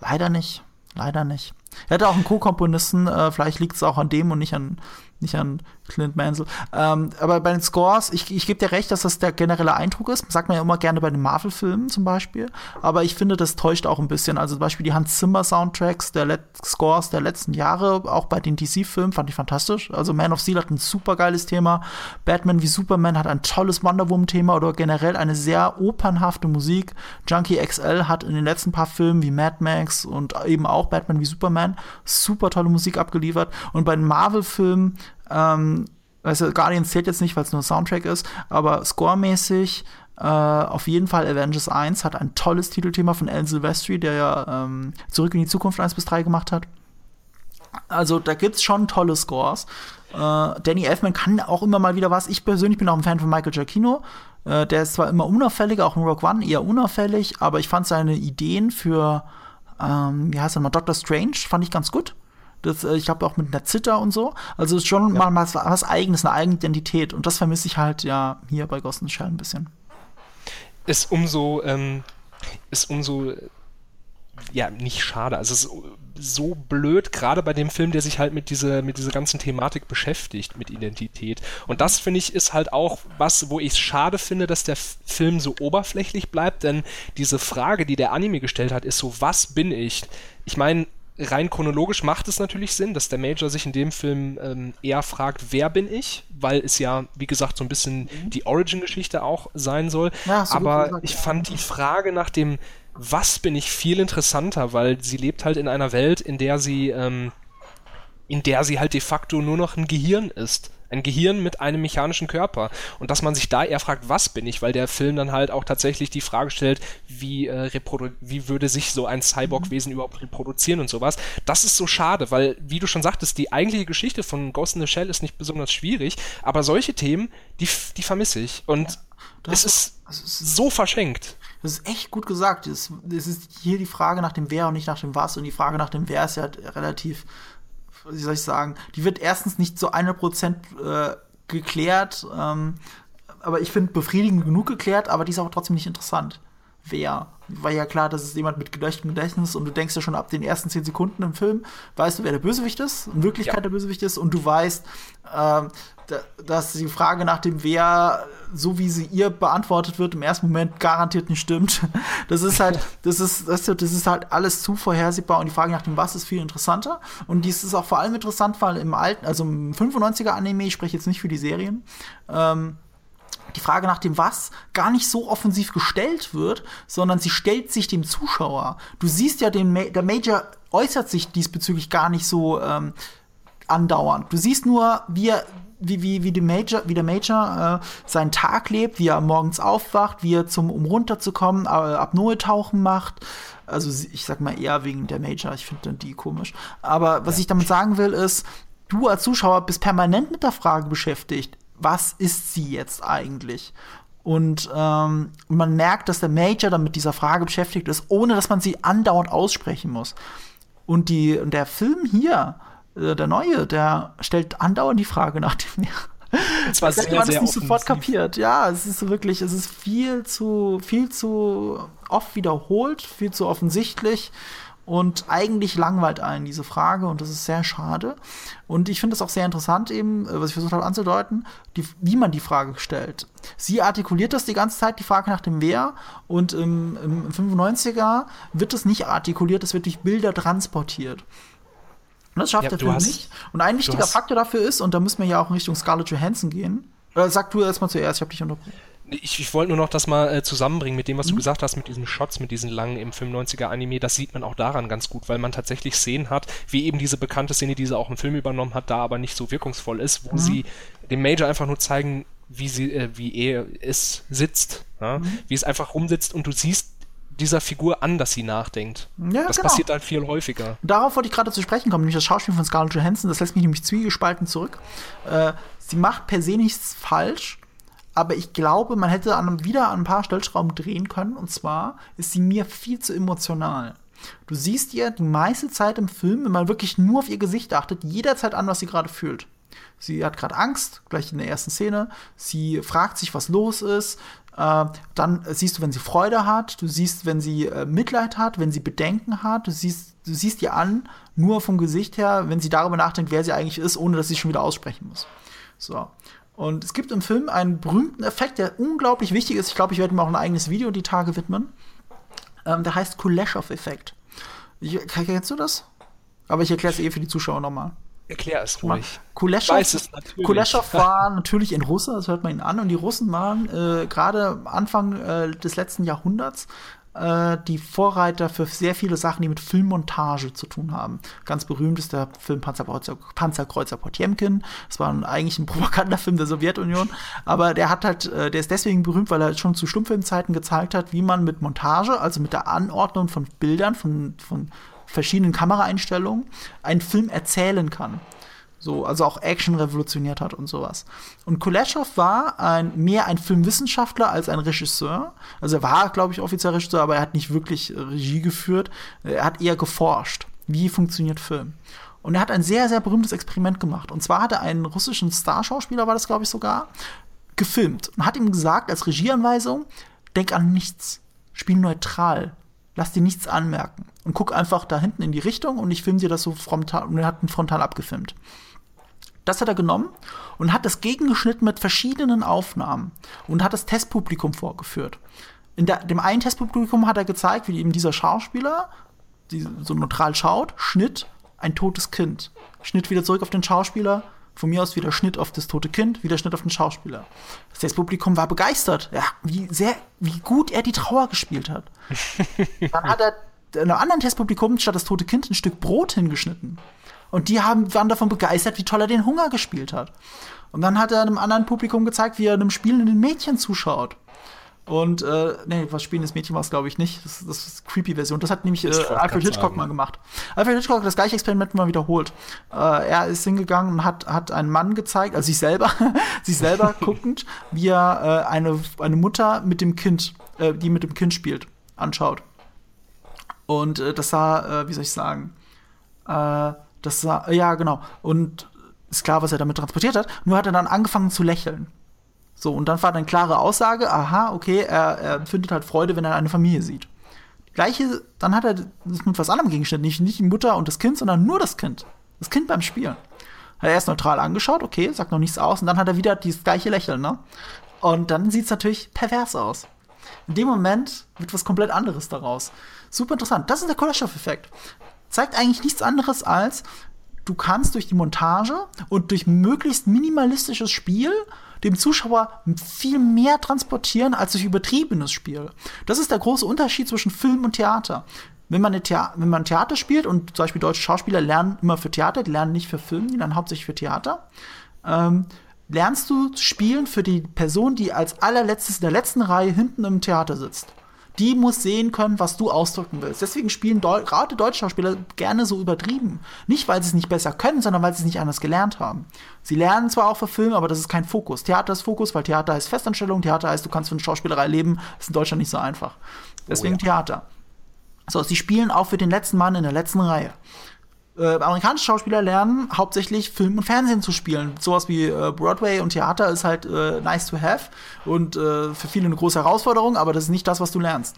Speaker 2: Leider nicht. Leider nicht. Er hatte auch einen Co-Komponisten, äh, vielleicht liegt es auch an dem und nicht an, nicht an Clint Mansell. Ähm, aber bei den Scores, ich, ich gebe dir recht, dass das der generelle Eindruck ist. Sagt man ja immer gerne bei den Marvel-Filmen zum Beispiel. Aber ich finde, das täuscht auch ein bisschen. Also zum Beispiel die Hans Zimmer-Soundtracks der Let Scores der letzten Jahre, auch bei den DC-Filmen, fand ich fantastisch. Also Man of Steel hat ein super geiles Thema. Batman wie Superman hat ein tolles Wonder Woman-Thema oder generell eine sehr opernhafte Musik. Junkie XL hat in den letzten paar Filmen wie Mad Max und eben auch Batman wie Superman super tolle Musik abgeliefert. Und bei den Marvel-Filmen ähm, also Guardians zählt jetzt nicht, weil es nur Soundtrack ist, aber scoremäßig äh, auf jeden Fall Avengers 1 hat ein tolles Titelthema von Alan Silvestri, der ja ähm, Zurück in die Zukunft 1 bis 3 gemacht hat. Also da gibt es schon tolle Scores. Äh, Danny Elfman kann auch immer mal wieder was. Ich persönlich bin auch ein Fan von Michael Giacchino. Äh, der ist zwar immer unauffällig, auch in Rock One eher unauffällig, aber ich fand seine Ideen für, ähm, wie heißt er mal, Doctor Strange, fand ich ganz gut. Das, äh, ich glaube auch mit einer Zither und so. Also ist schon ja. mal was, was Eigenes, eine eigene Identität. Und das vermisse ich halt ja hier bei Ghost in the Shell ein bisschen.
Speaker 1: Ist umso, ähm, ist umso ja, nicht schade. Also es ist so blöd, gerade bei dem Film, der sich halt mit dieser, mit dieser ganzen Thematik beschäftigt, mit Identität. Und das, finde ich, ist halt auch was, wo ich es schade finde, dass der Film so oberflächlich bleibt, denn diese Frage, die der Anime gestellt hat, ist so, was bin ich? Ich meine, rein chronologisch macht es natürlich Sinn, dass der Major sich in dem Film ähm, eher fragt, wer bin ich, weil es ja, wie gesagt, so ein bisschen mhm. die Origin-Geschichte auch sein soll. Ja, Aber gesagt, ich fand die Frage nach dem, was bin ich, viel interessanter, weil sie lebt halt in einer Welt, in der sie, ähm, in der sie halt de facto nur noch ein Gehirn ist ein Gehirn mit einem mechanischen Körper. Und dass man sich da eher fragt, was bin ich, weil der Film dann halt auch tatsächlich die Frage stellt, wie, äh, wie würde sich so ein Cyborg-Wesen mhm. überhaupt reproduzieren und sowas. Das ist so schade, weil, wie du schon sagtest, die eigentliche Geschichte von Ghost in the Shell ist nicht besonders schwierig, aber solche Themen, die, die vermisse ich. Und ja, es, ist also es ist so verschenkt.
Speaker 2: Das ist echt gut gesagt. Es, es ist hier die Frage nach dem Wer und nicht nach dem Was. Und die Frage nach dem Wer ist ja relativ wie soll ich sagen, die wird erstens nicht so 100% äh, geklärt, ähm, aber ich finde befriedigend genug geklärt, aber die ist auch trotzdem nicht interessant. Wer? War ja klar, das ist jemand mit gelöschtem Gedächtnis und du denkst ja schon ab den ersten 10 Sekunden im Film, weißt du, wer der Bösewicht ist, in Wirklichkeit ja. der Bösewicht ist und du weißt, äh, dass die Frage nach dem Wer, so wie sie ihr beantwortet wird, im ersten Moment garantiert nicht stimmt. Das ist halt, das ist, das, ist halt alles zu vorhersehbar und die Frage nach dem Was ist viel interessanter. Und dies ist auch vor allem interessant, weil im alten, also im 95er Anime, ich spreche jetzt nicht für die Serien, ähm, die Frage nach dem Was gar nicht so offensiv gestellt wird, sondern sie stellt sich dem Zuschauer. Du siehst ja, den Ma der Major äußert sich diesbezüglich gar nicht so ähm, andauernd. Du siehst nur, wie er wie, wie, wie, Major, wie der Major äh, seinen Tag lebt, wie er morgens aufwacht, wie er zum, um runterzukommen, äh, Apnoe-Tauchen macht. Also ich sag mal eher wegen der Major, ich finde die komisch. Aber was ich damit sagen will, ist, du als Zuschauer bist permanent mit der Frage beschäftigt, was ist sie jetzt eigentlich? Und ähm, man merkt, dass der Major dann mit dieser Frage beschäftigt ist, ohne dass man sie andauernd aussprechen muss. Und, die, und der Film hier äh, der neue, der stellt andauernd die Frage nach dem und zwar sehr, man es nicht sofort kapiert. Ja, es ist wirklich, es ist viel zu, viel zu oft wiederholt, viel zu offensichtlich und eigentlich langweilt einen diese Frage und das ist sehr schade. Und ich finde es auch sehr interessant eben, äh, was ich versucht habe anzudeuten, die, wie man die Frage stellt. Sie artikuliert das die ganze Zeit, die Frage nach dem Wer und im, im 95er wird es nicht artikuliert, es wird durch Bilder transportiert. Und das schafft ja, der Film hast, nicht. Und ein wichtiger Faktor dafür ist, und da müssen wir ja auch in Richtung Scarlett Johansson gehen. Oder sag du erstmal zuerst, ich habe dich unterbrochen.
Speaker 1: Ich, ich wollte nur noch das mal äh, zusammenbringen mit dem, was
Speaker 2: Mhm.
Speaker 1: du gesagt hast, mit diesen Shots, mit diesen langen im 95er Anime. Das sieht man auch daran ganz gut, weil man tatsächlich Szenen hat, wie eben diese bekannte Szene, die sie auch im Film übernommen hat, da aber nicht so wirkungsvoll ist, wo
Speaker 2: Mhm.
Speaker 1: sie dem Major einfach nur zeigen, wie sie, äh, wie er es sitzt, ja?
Speaker 2: Mhm.
Speaker 1: wie es einfach rumsitzt und du siehst dieser Figur an, dass sie nachdenkt.
Speaker 2: Ja,
Speaker 1: das
Speaker 2: genau.
Speaker 1: passiert halt viel häufiger.
Speaker 2: Darauf wollte ich gerade zu sprechen kommen, nämlich das Schauspiel von Scarlett Johansson, das lässt mich nämlich zwiegespalten zurück. Äh, sie macht per se nichts falsch, aber ich glaube, man hätte an, einem- wieder an ein paar Stellschrauben drehen können, und zwar ist sie mir viel zu emotional. Du siehst ihr die meiste Zeit im Film, wenn man wirklich nur auf ihr Gesicht achtet, jederzeit an, was sie gerade fühlt. Sie hat gerade Angst, gleich in der ersten Szene. Sie fragt sich, was los ist. Äh, dann siehst du, wenn sie Freude hat. Du siehst, wenn sie äh, Mitleid hat, wenn sie Bedenken hat. Du siehst, du siehst ihr an, nur vom Gesicht her, wenn sie darüber nachdenkt, wer sie eigentlich ist, ohne dass sie schon wieder aussprechen muss. So. Und es gibt im Film einen berühmten Effekt, der unglaublich wichtig ist. Ich glaube, ich werde ihm auch ein eigenes Video die Tage widmen. Ähm, der heißt Kuleshov-Effekt. Kennst du das? Aber ich erkläre es eh für die Zuschauer nochmal.
Speaker 1: Erklär es ruhig.
Speaker 2: Kuleshov. Kuleshov war natürlich ein Russe, das hört man ihn an. Und die Russen waren äh, gerade Anfang äh, des letzten Jahrhunderts äh, die Vorreiter für sehr viele Sachen, die mit Filmmontage zu tun haben. Ganz berühmt ist der Film Panzerkreuzer, Panzerkreuzer Potjemkin. Das war ein, eigentlich ein Propagandafilm der Sowjetunion. Aber der hat halt, äh, der ist deswegen berühmt, weil er schon zu Stummfilmzeiten gezeigt hat, wie man mit Montage, also mit der Anordnung von Bildern, von, von verschiedenen Kameraeinstellungen, einen Film erzählen kann. So, also auch Action revolutioniert hat und sowas. Und Kuleshov war ein, mehr ein Filmwissenschaftler als ein Regisseur. Also er war, glaube ich, offiziell Regisseur, aber er hat nicht wirklich Regie geführt. Er hat eher geforscht, wie funktioniert Film. Und er hat ein sehr, sehr berühmtes Experiment gemacht. Und zwar hat er einen russischen Starschauspieler, war das, glaube ich, sogar, gefilmt und hat ihm gesagt, als Regieanweisung, denk an nichts, spiel neutral, lass dir nichts anmerken und guck einfach da hinten in die Richtung und ich film dir das so frontal und er hat ihn frontal abgefilmt. Das hat er genommen und hat das gegengeschnitten mit verschiedenen Aufnahmen und hat das Testpublikum vorgeführt. In der, dem einen Testpublikum hat er gezeigt, wie eben dieser Schauspieler die so neutral schaut, Schnitt, ein totes Kind. Schnitt wieder zurück auf den Schauspieler, von mir aus wieder Schnitt auf das tote Kind, wieder Schnitt auf den Schauspieler. Das Testpublikum war begeistert, ja, wie sehr, wie gut er die Trauer gespielt hat. Dann hat er in einem anderen Testpublikum statt das tote Kind ein Stück Brot hingeschnitten. Und die haben, waren davon begeistert, wie toll er den Hunger gespielt hat. Und dann hat er einem anderen Publikum gezeigt, wie er einem spielenden Mädchen zuschaut. Und, äh, nee, was spielendes Mädchen war es, glaube ich, nicht. Das, das ist eine creepy Version. Das hat nämlich äh, Alfred Hitchcock
Speaker 1: sagen.
Speaker 2: mal gemacht. Alfred Hitchcock hat das gleiche Experiment mal wiederholt. Äh, er ist hingegangen und hat, hat einen Mann gezeigt, also sich selber, sich selber guckend, wie er äh, eine, eine Mutter mit dem Kind, äh, die mit dem Kind spielt, anschaut. Und äh, das sah, äh, wie soll ich sagen, äh, das sah, ja, genau. Und ist klar, was er damit transportiert hat. Nur hat er dann angefangen zu lächeln. So, und dann war dann klare Aussage, aha, okay, er, er empfindet halt Freude, wenn er eine Familie sieht. Gleiche, dann hat er das mit was anderem gegengeschnitten, nicht, nicht die Mutter und das Kind, sondern nur das Kind. Das Kind beim Spielen. Hat er erst neutral angeschaut, okay, sagt noch nichts aus, und dann hat er wieder dieses gleiche Lächeln, ne? Und dann sieht es natürlich pervers aus. In dem Moment wird was komplett anderes daraus. Super interessant. Das ist der Kuleshov-Effekt. Zeigt eigentlich nichts anderes als, du kannst durch die Montage und durch möglichst minimalistisches Spiel dem Zuschauer viel mehr transportieren als durch übertriebenes Spiel. Das ist der große Unterschied zwischen Film und Theater. Wenn man, Thea wenn man Theater spielt und zum Beispiel deutsche Schauspieler lernen immer für Theater, die lernen nicht für Film, die lernen hauptsächlich für Theater, ähm, lernst du spielen für die Person, die als allerletztes in der letzten Reihe hinten im Theater sitzt. Die muss sehen können, was du ausdrücken willst. Deswegen spielen Deu gerade deutsche Schauspieler gerne so übertrieben. Nicht, weil sie es nicht besser können, sondern weil sie es nicht anders gelernt haben. Sie lernen zwar auch für Film, aber das ist kein Fokus. Theater ist Fokus, weil Theater heißt Festanstellung, Theater heißt, du kannst für eine Schauspielerei leben. Das ist in Deutschland nicht so einfach. Deswegen
Speaker 1: ja.
Speaker 2: Theater. So, sie spielen auch für den letzten Mann in der letzten Reihe. Äh, amerikanische Schauspieler lernen hauptsächlich Film und Fernsehen zu spielen. Sowas wie äh, Broadway und Theater ist halt äh, nice to have und äh, für viele eine große Herausforderung, aber das ist nicht das, was du lernst.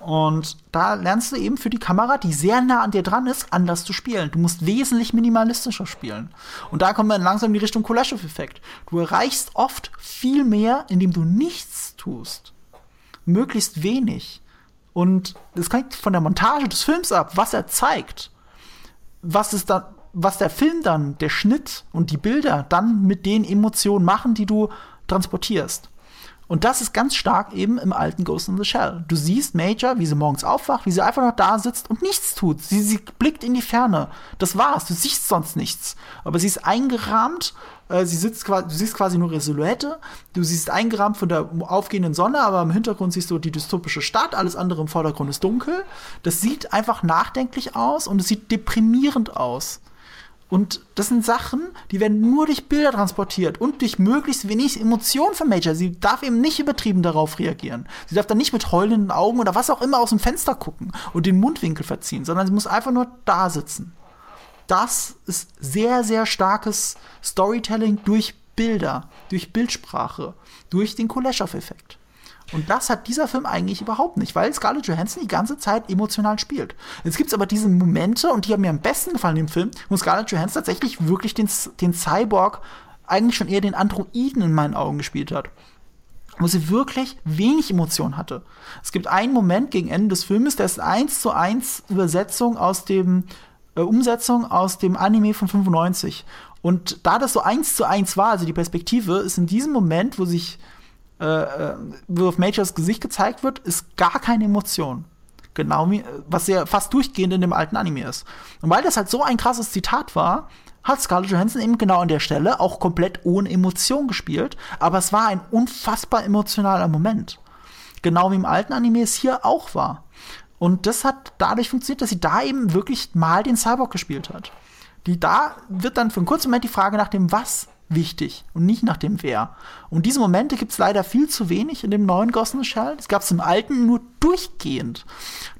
Speaker 2: Und da lernst du eben für die Kamera, die sehr nah an dir dran ist, anders zu spielen. Du musst wesentlich minimalistischer spielen. Und da kommen wir langsam in die Richtung Kuleshov-Effekt. Du erreichst oft viel mehr, indem du nichts tust. Möglichst wenig. Und das hängt von der Montage des Films ab, was er zeigt was ist dann, was der Film dann, der Schnitt und die Bilder dann mit den Emotionen machen, die du transportierst. Und das ist ganz stark eben im alten Ghost in the Shell. Du siehst Major, wie sie morgens aufwacht, wie sie einfach noch da sitzt und nichts tut. Sie, sie blickt in die Ferne. Das war's. Du siehst sonst nichts. Aber sie ist eingerahmt. Äh, sie sitzt quasi, du siehst quasi nur ihre Silhouette. Du siehst eingerahmt von der aufgehenden Sonne, aber im Hintergrund siehst du die dystopische Stadt. Alles andere im Vordergrund ist dunkel. Das sieht einfach nachdenklich aus und es sieht deprimierend aus. Und das sind Sachen, die werden nur durch Bilder transportiert und durch möglichst wenig Emotionen von Major. Sie darf eben nicht übertrieben darauf reagieren. Sie darf dann nicht mit heulenden Augen oder was auch immer aus dem Fenster gucken und den Mundwinkel verziehen, sondern sie muss einfach nur da sitzen. Das ist sehr, sehr starkes Storytelling durch Bilder, durch Bildsprache, durch den Kuleshov-Effekt. Und das hat dieser Film eigentlich überhaupt nicht, weil Scarlett Johansson die ganze Zeit emotional spielt. Jetzt gibt es aber diese Momente, und die haben mir am besten gefallen im Film, wo Scarlett Johansson tatsächlich wirklich den, den Cyborg, eigentlich schon eher den Androiden in meinen Augen gespielt hat wo sie wirklich wenig Emotion hatte. Es gibt einen Moment gegen Ende des Filmes, der ist eins zu eins Übersetzung aus dem äh, Umsetzung aus dem Anime von 95. Und da das so eins zu eins war, also die Perspektive, ist in diesem Moment, wo sich äh, äh, wo auf Majors Gesicht gezeigt wird, ist gar keine Emotion. Genau wie, was ja fast durchgehend in dem alten Anime ist. Und weil das halt so ein krasses Zitat war, hat Scarlett Johansson eben genau an der Stelle auch komplett ohne Emotion gespielt. Aber es war ein unfassbar emotionaler Moment. Genau wie im alten Anime es hier auch war. Und das hat dadurch funktioniert, dass sie da eben wirklich mal den Cyborg gespielt hat. Die da wird dann für einen kurzen Moment die Frage nach dem Was wichtig und nicht nach dem Wer. Und diese Momente gibt es leider viel zu wenig in dem neuen Ghost in the Shell. Es gab es im alten nur durchgehend.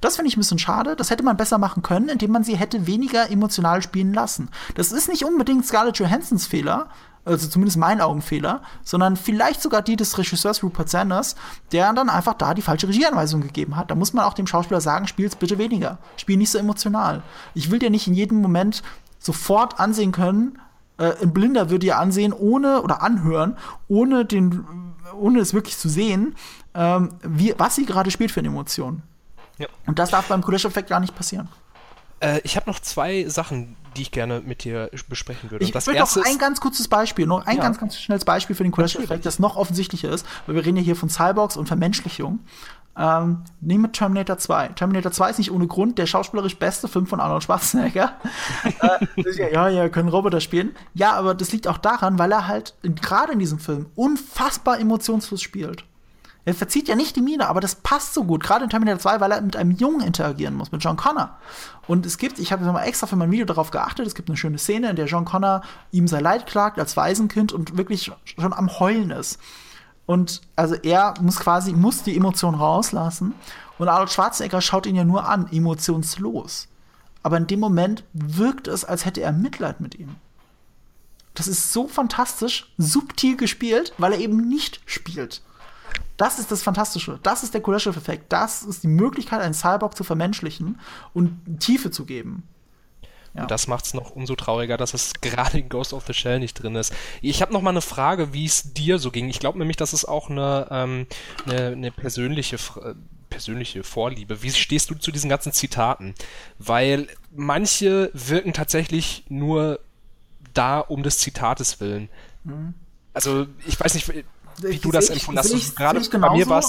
Speaker 2: Das finde ich ein bisschen schade. Das hätte man besser machen können, indem man sie hätte weniger emotional spielen lassen. Das ist nicht unbedingt Scarlett Johansons Fehler, also zumindest mein Augenfehler, sondern vielleicht sogar die des Regisseurs Rupert Sanders, der dann einfach da die falsche Regieanweisung gegeben hat. Da muss man auch dem Schauspieler sagen, spiel's bitte weniger. Spiel nicht so emotional. Ich will dir nicht in jedem Moment sofort ansehen können, äh, ein Blinder würde ihr ansehen, ohne oder anhören, ohne den, ohne es wirklich zu sehen, ähm, wie, was sie gerade spielt für eine Emotion. Ja. Und das darf beim Kuleshov-Effekt gar nicht passieren.
Speaker 1: Äh, ich habe noch zwei Sachen, die ich gerne mit dir besprechen würde.
Speaker 2: Ich will noch ein ganz kurzes Beispiel, noch ein ja. ganz, ganz schnelles Beispiel für den Kuleshov-Effekt, das noch offensichtlicher ist, weil wir reden ja hier von Cyborgs und Vermenschlichung. Ähm, nehme Terminator 2. Terminator 2 ist nicht ohne Grund der schauspielerisch beste Film von Arnold Schwarzenegger. äh, ja, ja, können Roboter spielen. Ja, aber das liegt auch daran, weil er halt gerade in diesem Film unfassbar emotionslos spielt. Er verzieht ja nicht die Miene, aber das passt so gut, gerade in Terminator 2, weil er mit einem Jungen interagieren muss, mit John Connor. Und es gibt, ich habe mal extra für mein Video darauf geachtet, es gibt eine schöne Szene, in der John Connor ihm sein Leid klagt als Waisenkind und wirklich schon am Heulen ist. Und also er muss quasi, muss die Emotion rauslassen. Und Arnold Schwarzenegger schaut ihn ja nur an, emotionslos. Aber in dem Moment wirkt es, als hätte er Mitleid mit ihm. Das ist so fantastisch, subtil gespielt, weil er eben nicht spielt. Das ist das Fantastische. Das ist der Kuleshov-Effekt. Das ist die Möglichkeit, einen Cyborg zu vermenschlichen und Tiefe zu geben.
Speaker 1: Ja. Und das macht es noch umso trauriger, dass es gerade in Ghost of the Shell nicht drin ist. Ich habe noch mal eine Frage, wie es dir so ging. Ich glaube nämlich, das ist auch eine, ähm, eine, eine persönliche äh, persönliche Vorliebe. Wie stehst du zu diesen ganzen Zitaten? Weil manche wirken tatsächlich nur da um des Zitates willen. Mhm. Also ich weiß nicht, wie ich, du das empfunden hast.
Speaker 2: Gerade bei mir war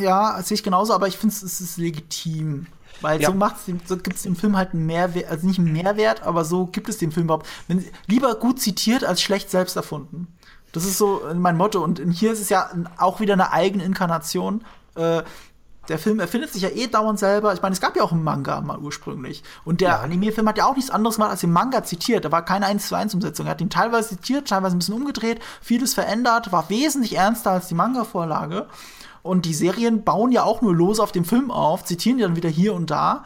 Speaker 2: Ja, sehe ich genauso, aber ich finde es ist legitim. Weil ja. so, macht's, so gibt es dem Film halt einen Mehrwert, also nicht einen Mehrwert, aber so gibt es dem Film überhaupt. Wenn, lieber gut zitiert als schlecht selbst erfunden. Das ist so mein Motto. Und hier ist es ja auch wieder eine eigene Inkarnation. Äh, der Film erfindet sich ja eh dauernd selber. Ich meine, es gab ja auch einen Manga mal ursprünglich. Und der ja. Anime-Film hat ja auch nichts anderes gemacht als den Manga zitiert. Da war keine 1 zu 1 Umsetzung. Er hat ihn teilweise zitiert, teilweise ein bisschen umgedreht, vieles verändert, war wesentlich ernster als die Manga-Vorlage. Und die Serien bauen ja auch nur los auf dem Film auf, zitieren die dann wieder hier und da.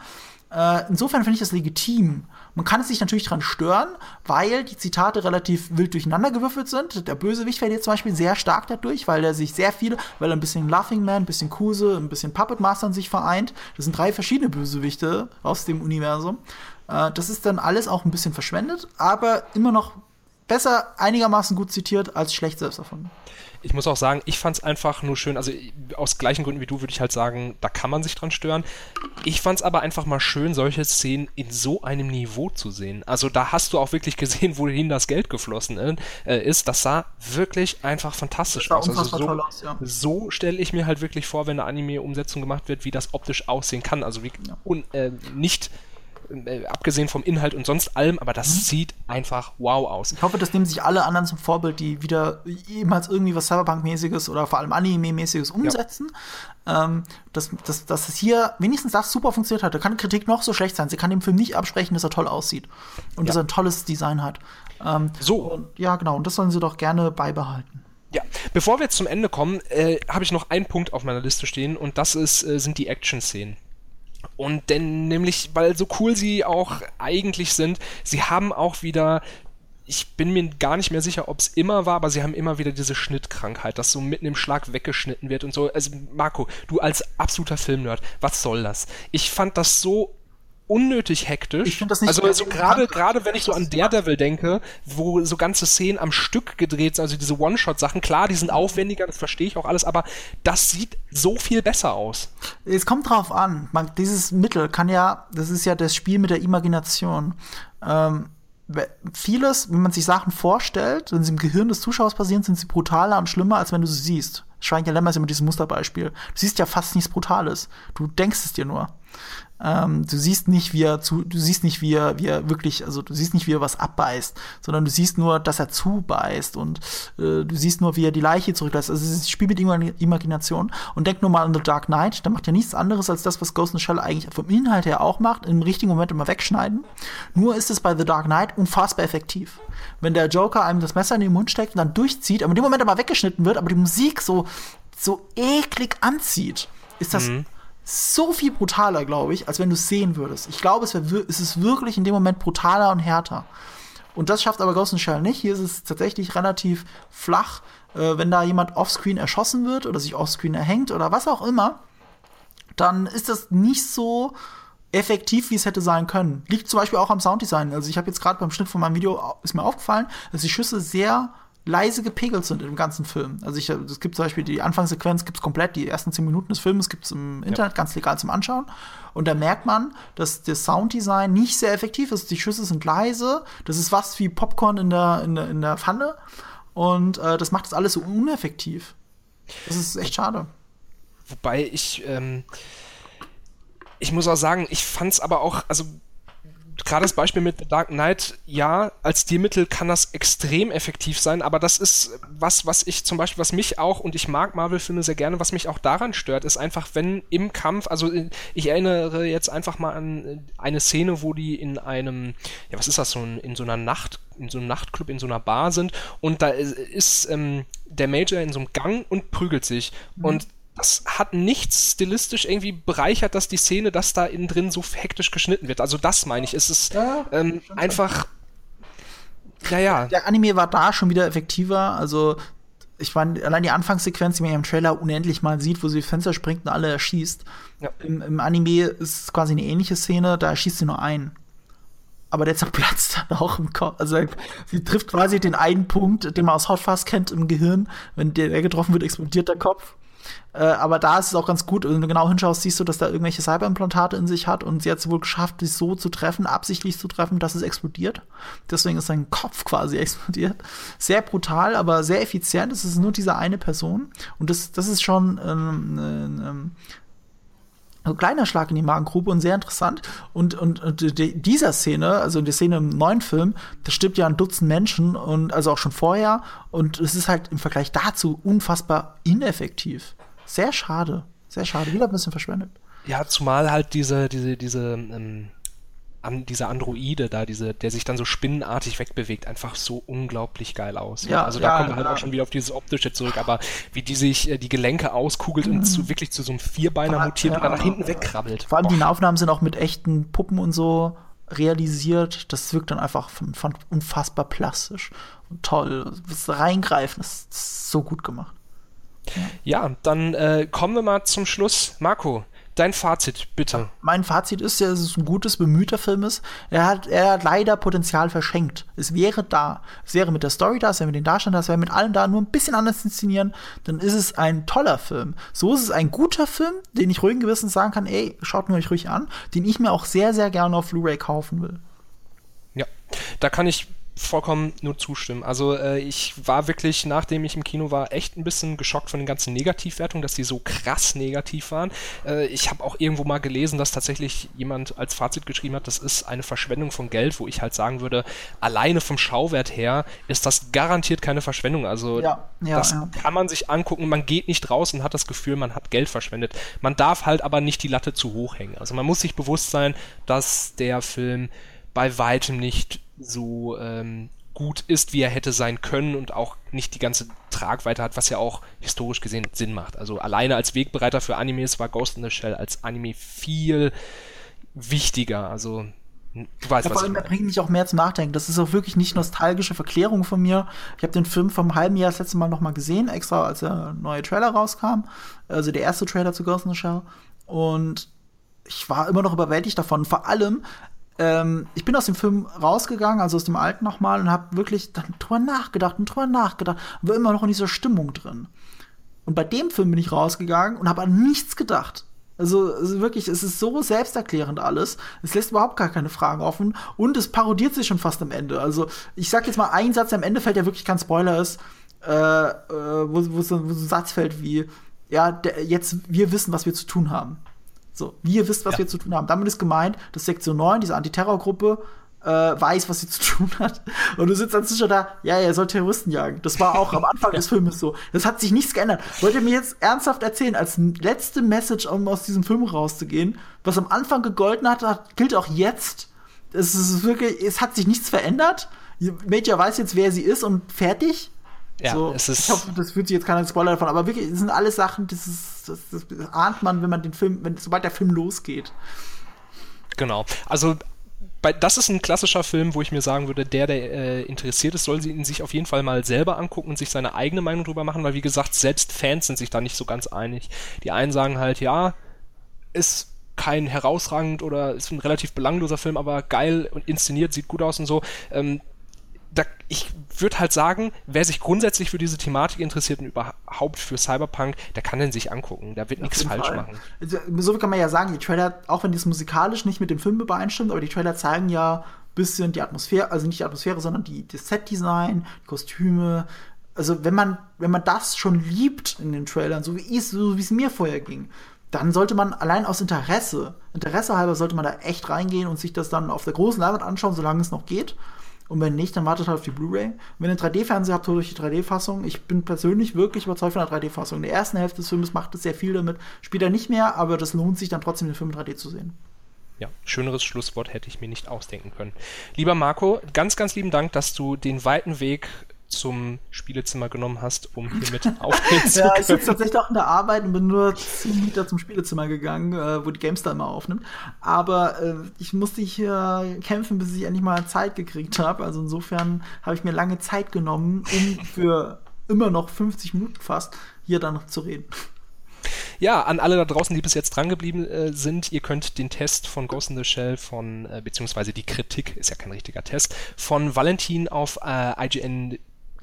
Speaker 2: Äh, insofern finde ich das legitim. Man kann es sich natürlich daran stören, weil die Zitate relativ wild durcheinandergewürfelt sind. Der Bösewicht verliert zum Beispiel sehr stark dadurch, weil er sich sehr viele, weil er ein bisschen Laughing Man, ein bisschen Kuse, ein bisschen Puppet Master in sich vereint. Das sind drei verschiedene Bösewichte aus dem Universum. Äh, das ist dann alles auch ein bisschen verschwendet, aber immer noch besser einigermaßen gut zitiert als schlecht selbst erfunden
Speaker 1: ich muss auch sagen, ich fand es einfach nur schön, also aus gleichen Gründen wie du würde ich halt sagen, da kann man sich dran stören. Ich fand es aber einfach mal schön, solche Szenen in so einem Niveau zu sehen. Also da hast du auch wirklich gesehen, wohin das Geld geflossen äh, ist. Das sah wirklich einfach fantastisch aus. Also so, aus ja. so stelle ich mir halt wirklich vor, wenn eine Anime-Umsetzung gemacht wird, wie das optisch aussehen kann. Also wie ja. un, äh, nicht äh, abgesehen vom Inhalt und sonst allem, aber das mhm. sieht einfach wow aus.
Speaker 2: Ich hoffe, das nehmen sich alle anderen zum Vorbild, die wieder jemals irgendwie was Cyberpunk-mäßiges oder vor allem Anime-mäßiges umsetzen. Ja. Ähm, dass, dass, dass es hier wenigstens das super funktioniert hat. Da kann Kritik noch so schlecht sein. Sie kann dem Film nicht absprechen, dass er toll aussieht und ja. dass er ein tolles Design hat. Ähm, so. Und, ja, genau. Und das sollen sie doch gerne beibehalten.
Speaker 1: Ja, bevor wir jetzt zum Ende kommen, äh, habe ich noch einen Punkt auf meiner Liste stehen und das ist, äh, sind die Action-Szenen. Und denn nämlich, weil so cool sie auch eigentlich sind, sie haben auch wieder ich bin mir gar nicht mehr sicher, ob es immer war, aber sie haben immer wieder diese Schnittkrankheit, dass so mitten im Schlag weggeschnitten wird und so. Also Marco, du als absoluter Filmnerd, was soll das? Ich fand das so unnötig hektisch. Ich finde das nicht Also, also gerade gerade wenn ich so an Daredevil denke, wo so ganze Szenen am Stück gedreht sind, also diese One-Shot-Sachen, klar, die sind aufwendiger, das verstehe ich auch alles, aber das sieht so viel besser aus.
Speaker 2: Es kommt drauf an. Man, dieses Mittel kann ja, das ist ja das Spiel mit der Imagination. Ähm, vieles, wenn man sich Sachen vorstellt, wenn sie im Gehirn des Zuschauers passieren, sind sie brutaler und schlimmer, als wenn du sie siehst. Schweigender Lämmer ist immer dieses Musterbeispiel. Du siehst ja fast nichts Brutales. Du denkst es dir nur. Ähm, du siehst nicht, wie er zu, du siehst nicht, wie er, wie er wirklich, also du siehst nicht, wie er was abbeißt, sondern du siehst nur, dass er zubeißt und äh, du siehst nur, wie er die Leiche zurücklässt. Also es ist ein Spiel mit Imagination und denk nur mal an The Dark Knight, der macht ja nichts anderes als das, was Ghost in the Shell eigentlich vom Inhalt her auch macht, im richtigen Moment immer wegschneiden. Nur ist es bei The Dark Knight unfassbar effektiv. Wenn der Joker einem das Messer in den Mund steckt und dann durchzieht, aber in dem Moment aber weggeschnitten wird, aber die Musik so, so eklig anzieht, ist das mhm so viel brutaler, glaube ich, als wenn du es sehen würdest. Ich glaube, es, es ist wirklich in dem Moment brutaler und härter. Und das schafft aber Ghost in Shell nicht. Hier ist es tatsächlich relativ flach. Äh, wenn da jemand offscreen erschossen wird oder sich offscreen erhängt oder was auch immer, dann ist das nicht so effektiv, wie es hätte sein können. Liegt zum Beispiel auch am Sounddesign. Also ich habe jetzt gerade beim Schnitt von meinem Video ist mir aufgefallen, dass die Schüsse sehr leise gepegelt sind im ganzen Film. Also ich, es gibt zum Beispiel die Anfangssequenz gibt's komplett, die ersten zehn Minuten des Films gibt's im Internet ja. ganz legal zum Anschauen. Und da merkt man, dass das Sounddesign nicht sehr effektiv ist. Die Schüsse sind leise. Das ist was wie Popcorn in der, in der, in der Pfanne. Und äh, das macht das alles so uneffektiv. Das ist echt schade.
Speaker 1: Wobei ich, ähm, ich muss auch sagen, ich fand's aber auch, also gerade das Beispiel mit The Dark Knight, ja, als Stilmittel kann das extrem effektiv sein, aber das ist was, was ich zum Beispiel, was mich auch, und ich mag Marvel-Filme sehr gerne, was mich auch daran stört, ist einfach, wenn im Kampf, also ich erinnere jetzt einfach mal an eine Szene, wo die in einem, ja, was ist das, so in so einer Nacht, in so einem Nachtclub, in so einer Bar sind und da ist ähm, der Major in so einem Gang und prügelt sich mhm. und das hat nichts stilistisch irgendwie bereichert, dass die Szene, dass da innen drin so hektisch geschnitten wird. Also das meine ich. Es ist ja, ähm, einfach.
Speaker 2: Naja. Der Anime war da schon wieder effektiver. Also ich meine, allein die Anfangssequenz, die man ja im Trailer unendlich mal sieht, wo sie Fenster springt und alle erschießt. Ja. Im, Im, Anime ist es quasi eine ähnliche Szene, da erschießt sie nur einen. Aber der zerplatzt dann auch im Kopf. Also sie trifft quasi den einen Punkt, den man aus Hot Fast kennt im Gehirn. Wenn der getroffen wird, explodiert der Kopf. Äh, aber da ist es auch ganz gut, wenn du genau hinschaust, siehst du, dass da irgendwelche Cyberimplantate in sich hat und sie hat es wohl geschafft, sich so zu treffen, absichtlich zu treffen, dass es explodiert. Deswegen ist sein Kopf quasi explodiert. Sehr brutal, aber sehr effizient. Es ist nur diese eine Person. Und das, das ist schon ähm, ähm, ein kleiner Schlag in die Magengrube und sehr interessant. Und, und, und die, dieser Szene, also die Szene im neuen Film, da stirbt ja ein Dutzend Menschen und also auch schon vorher. Und es ist halt im Vergleich dazu unfassbar ineffektiv. Sehr schade. Sehr schade. Wieder ein bisschen verschwendet.
Speaker 1: Ja, zumal halt diese, diese, diese, ähm, an, dieser Androide da, diese, der sich dann so spinnenartig wegbewegt, einfach so unglaublich geil aus. Ja, also da ja, kommen wir halt ja. auch schon wieder auf dieses Optische zurück, aber wie die sich äh, die Gelenke auskugelt mhm. und zu, wirklich zu so einem Vierbeiner mutiert und dann nach hinten wegkrabbelt.
Speaker 2: Vor allem Boah. die Aufnahmen sind auch mit echten Puppen und so realisiert. Das wirkt dann einfach von, von unfassbar plastisch und toll. Das Reingreifen, das ist so gut gemacht.
Speaker 1: Ja, dann äh, kommen wir mal zum Schluss. Marco, Dein Fazit, bitte.
Speaker 2: Mein Fazit ist ja, dass es ein gutes, bemühter Film ist. Er hat, er hat leider Potenzial verschenkt. Es wäre da. Es wäre mit der Story da, es wäre mit den Darstellern da, es wäre mit allem da, nur ein bisschen anders inszenieren. Dann ist es ein toller Film. So ist es ein guter Film, den ich ruhigen Gewissens sagen kann, ey, schaut mir euch ruhig an, den ich mir auch sehr, sehr gerne auf Blu-ray kaufen will.
Speaker 1: Ja, da kann ich vollkommen nur zustimmen. Also äh, ich war wirklich, nachdem ich im Kino war, echt ein bisschen geschockt von den ganzen Negativwertungen, dass die so krass negativ waren. Äh, ich habe auch irgendwo mal gelesen, dass tatsächlich jemand als Fazit geschrieben hat, das ist eine Verschwendung von Geld, wo ich halt sagen würde, alleine vom Schauwert her ist das garantiert keine Verschwendung. Also ja, ja, das ja. kann man sich angucken, man geht nicht raus und hat das Gefühl, man hat Geld verschwendet. Man darf halt aber nicht die Latte zu hoch hängen. Also man muss sich bewusst sein, dass der Film bei weitem nicht so ähm, gut ist, wie er hätte sein können und auch nicht die ganze Tragweite hat, was ja auch historisch gesehen Sinn macht. Also alleine als Wegbereiter für Animes war Ghost in the Shell als Anime viel wichtiger. Also
Speaker 2: Du weißt, ja, vor allem, er bringt mich auch mehr zum Nachdenken. Das ist auch wirklich nicht nostalgische Verklärung von mir. Ich habe den Film vom halben Jahr das letzte Mal noch mal gesehen, extra als der neue Trailer rauskam. Also der erste Trailer zu Ghost in the Shell. Und ich war immer noch überwältigt davon. Vor allem, ähm, ich bin aus dem Film rausgegangen, also aus dem alten nochmal, und habe wirklich dann drüber nachgedacht und drüber nachgedacht und war immer noch in dieser Stimmung drin. Und bei dem Film bin ich rausgegangen und habe an nichts gedacht. Also, also, wirklich, es ist so selbsterklärend alles. Es lässt überhaupt gar keine Fragen offen und es parodiert sich schon fast am Ende. Also, ich sag jetzt mal einen Satz, der am Ende fällt, der wirklich kein Spoiler ist, äh, äh, wo, wo, so, wo so ein Satz fällt wie, ja, der, jetzt, wir wissen, was wir zu tun haben. So, wie ihr wisst, was ja. wir zu tun haben. Damit ist gemeint, dass Sektion 9, diese Antiterrorgruppe, äh, weiß, was sie zu tun hat. Und du sitzt als Zuschauer da, ja, er soll Terroristen jagen. Das war auch am Anfang des Filmes so. Das hat sich nichts geändert. Wollt ihr mir jetzt ernsthaft erzählen, als letzte Message, um aus diesem Film rauszugehen, was am Anfang gegolten hat, hat gilt auch jetzt. Es ist wirklich, es hat sich nichts verändert. Major weiß jetzt, wer sie ist und fertig. Ja, so, es ist ich hoffe, das fühlt sich jetzt keiner Spoiler davon, aber wirklich, das sind alles Sachen, das, ist, das, das ahnt man, wenn man den Film, wenn, sobald der Film losgeht.
Speaker 1: Genau. Also bei, das ist ein klassischer Film, wo ich mir sagen würde, der, der äh, interessiert ist, soll sie ihn sich auf jeden Fall mal selber angucken und sich seine eigene Meinung drüber machen, weil wie gesagt, selbst Fans sind sich da nicht so ganz einig. Die einen sagen halt, ja, ist kein herausragend oder ist ein relativ belangloser Film, aber geil und inszeniert, sieht gut aus und so. Ähm, da, ich würde halt sagen, wer sich grundsätzlich für diese Thematik interessiert und überhaupt für Cyberpunk, der kann den sich angucken. Da wird nichts falsch Fall. machen.
Speaker 2: Also, so kann man ja sagen, die Trailer, auch wenn das musikalisch nicht mit dem Film übereinstimmt, aber die Trailer zeigen ja ein bisschen die Atmosphäre, also nicht die Atmosphäre, sondern die, das Set-Design, die Kostüme. Also wenn man, wenn man das schon liebt in den Trailern, so wie es so mir vorher ging, dann sollte man allein aus Interesse, Interesse halber sollte man da echt reingehen und sich das dann auf der großen Leinwand anschauen, solange es noch geht. Und wenn nicht, dann wartet halt auf die Blu-ray. Wenn ihr einen 3D-Fernseher habt, holt euch die 3D-Fassung. Ich bin persönlich wirklich überzeugt von der 3D-Fassung. In der ersten Hälfte des Films macht es sehr viel damit. Spielt er nicht mehr, aber das lohnt sich dann trotzdem, den Film in 3D zu sehen.
Speaker 1: Ja, schöneres Schlusswort hätte ich mir nicht ausdenken können. Lieber Marco, ganz, ganz lieben Dank, dass du den weiten Weg zum Spielezimmer genommen hast, um hier mit aufnehmen zu
Speaker 2: können. ja, ich sitze tatsächlich auch in der Arbeit und bin nur 10 Meter zum Spielezimmer gegangen, äh, wo die GameStar immer aufnimmt. Aber äh, ich musste hier kämpfen, bis ich endlich mal Zeit gekriegt habe. Also insofern habe ich mir lange Zeit genommen, um für immer noch 50 Minuten fast hier dann noch zu reden.
Speaker 1: Ja, an alle da draußen, die bis jetzt drangeblieben äh, sind, ihr könnt den Test von Ghost in the Shell von, äh, beziehungsweise die Kritik, ist ja kein richtiger Test, von Valentin auf äh, IGN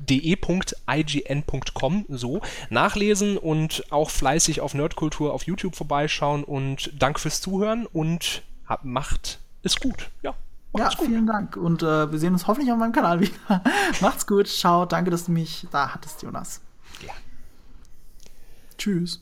Speaker 1: de.ign.com so nachlesen und auch fleißig auf Nerdkultur auf YouTube vorbeischauen und danke fürs Zuhören und hab, macht es gut. Ja.
Speaker 2: Ja, gut. vielen Dank. Und äh, wir sehen uns hoffentlich auf meinem Kanal wieder. Macht's gut. Ciao. Danke, dass du mich da hattest, Jonas. Ja. Tschüss.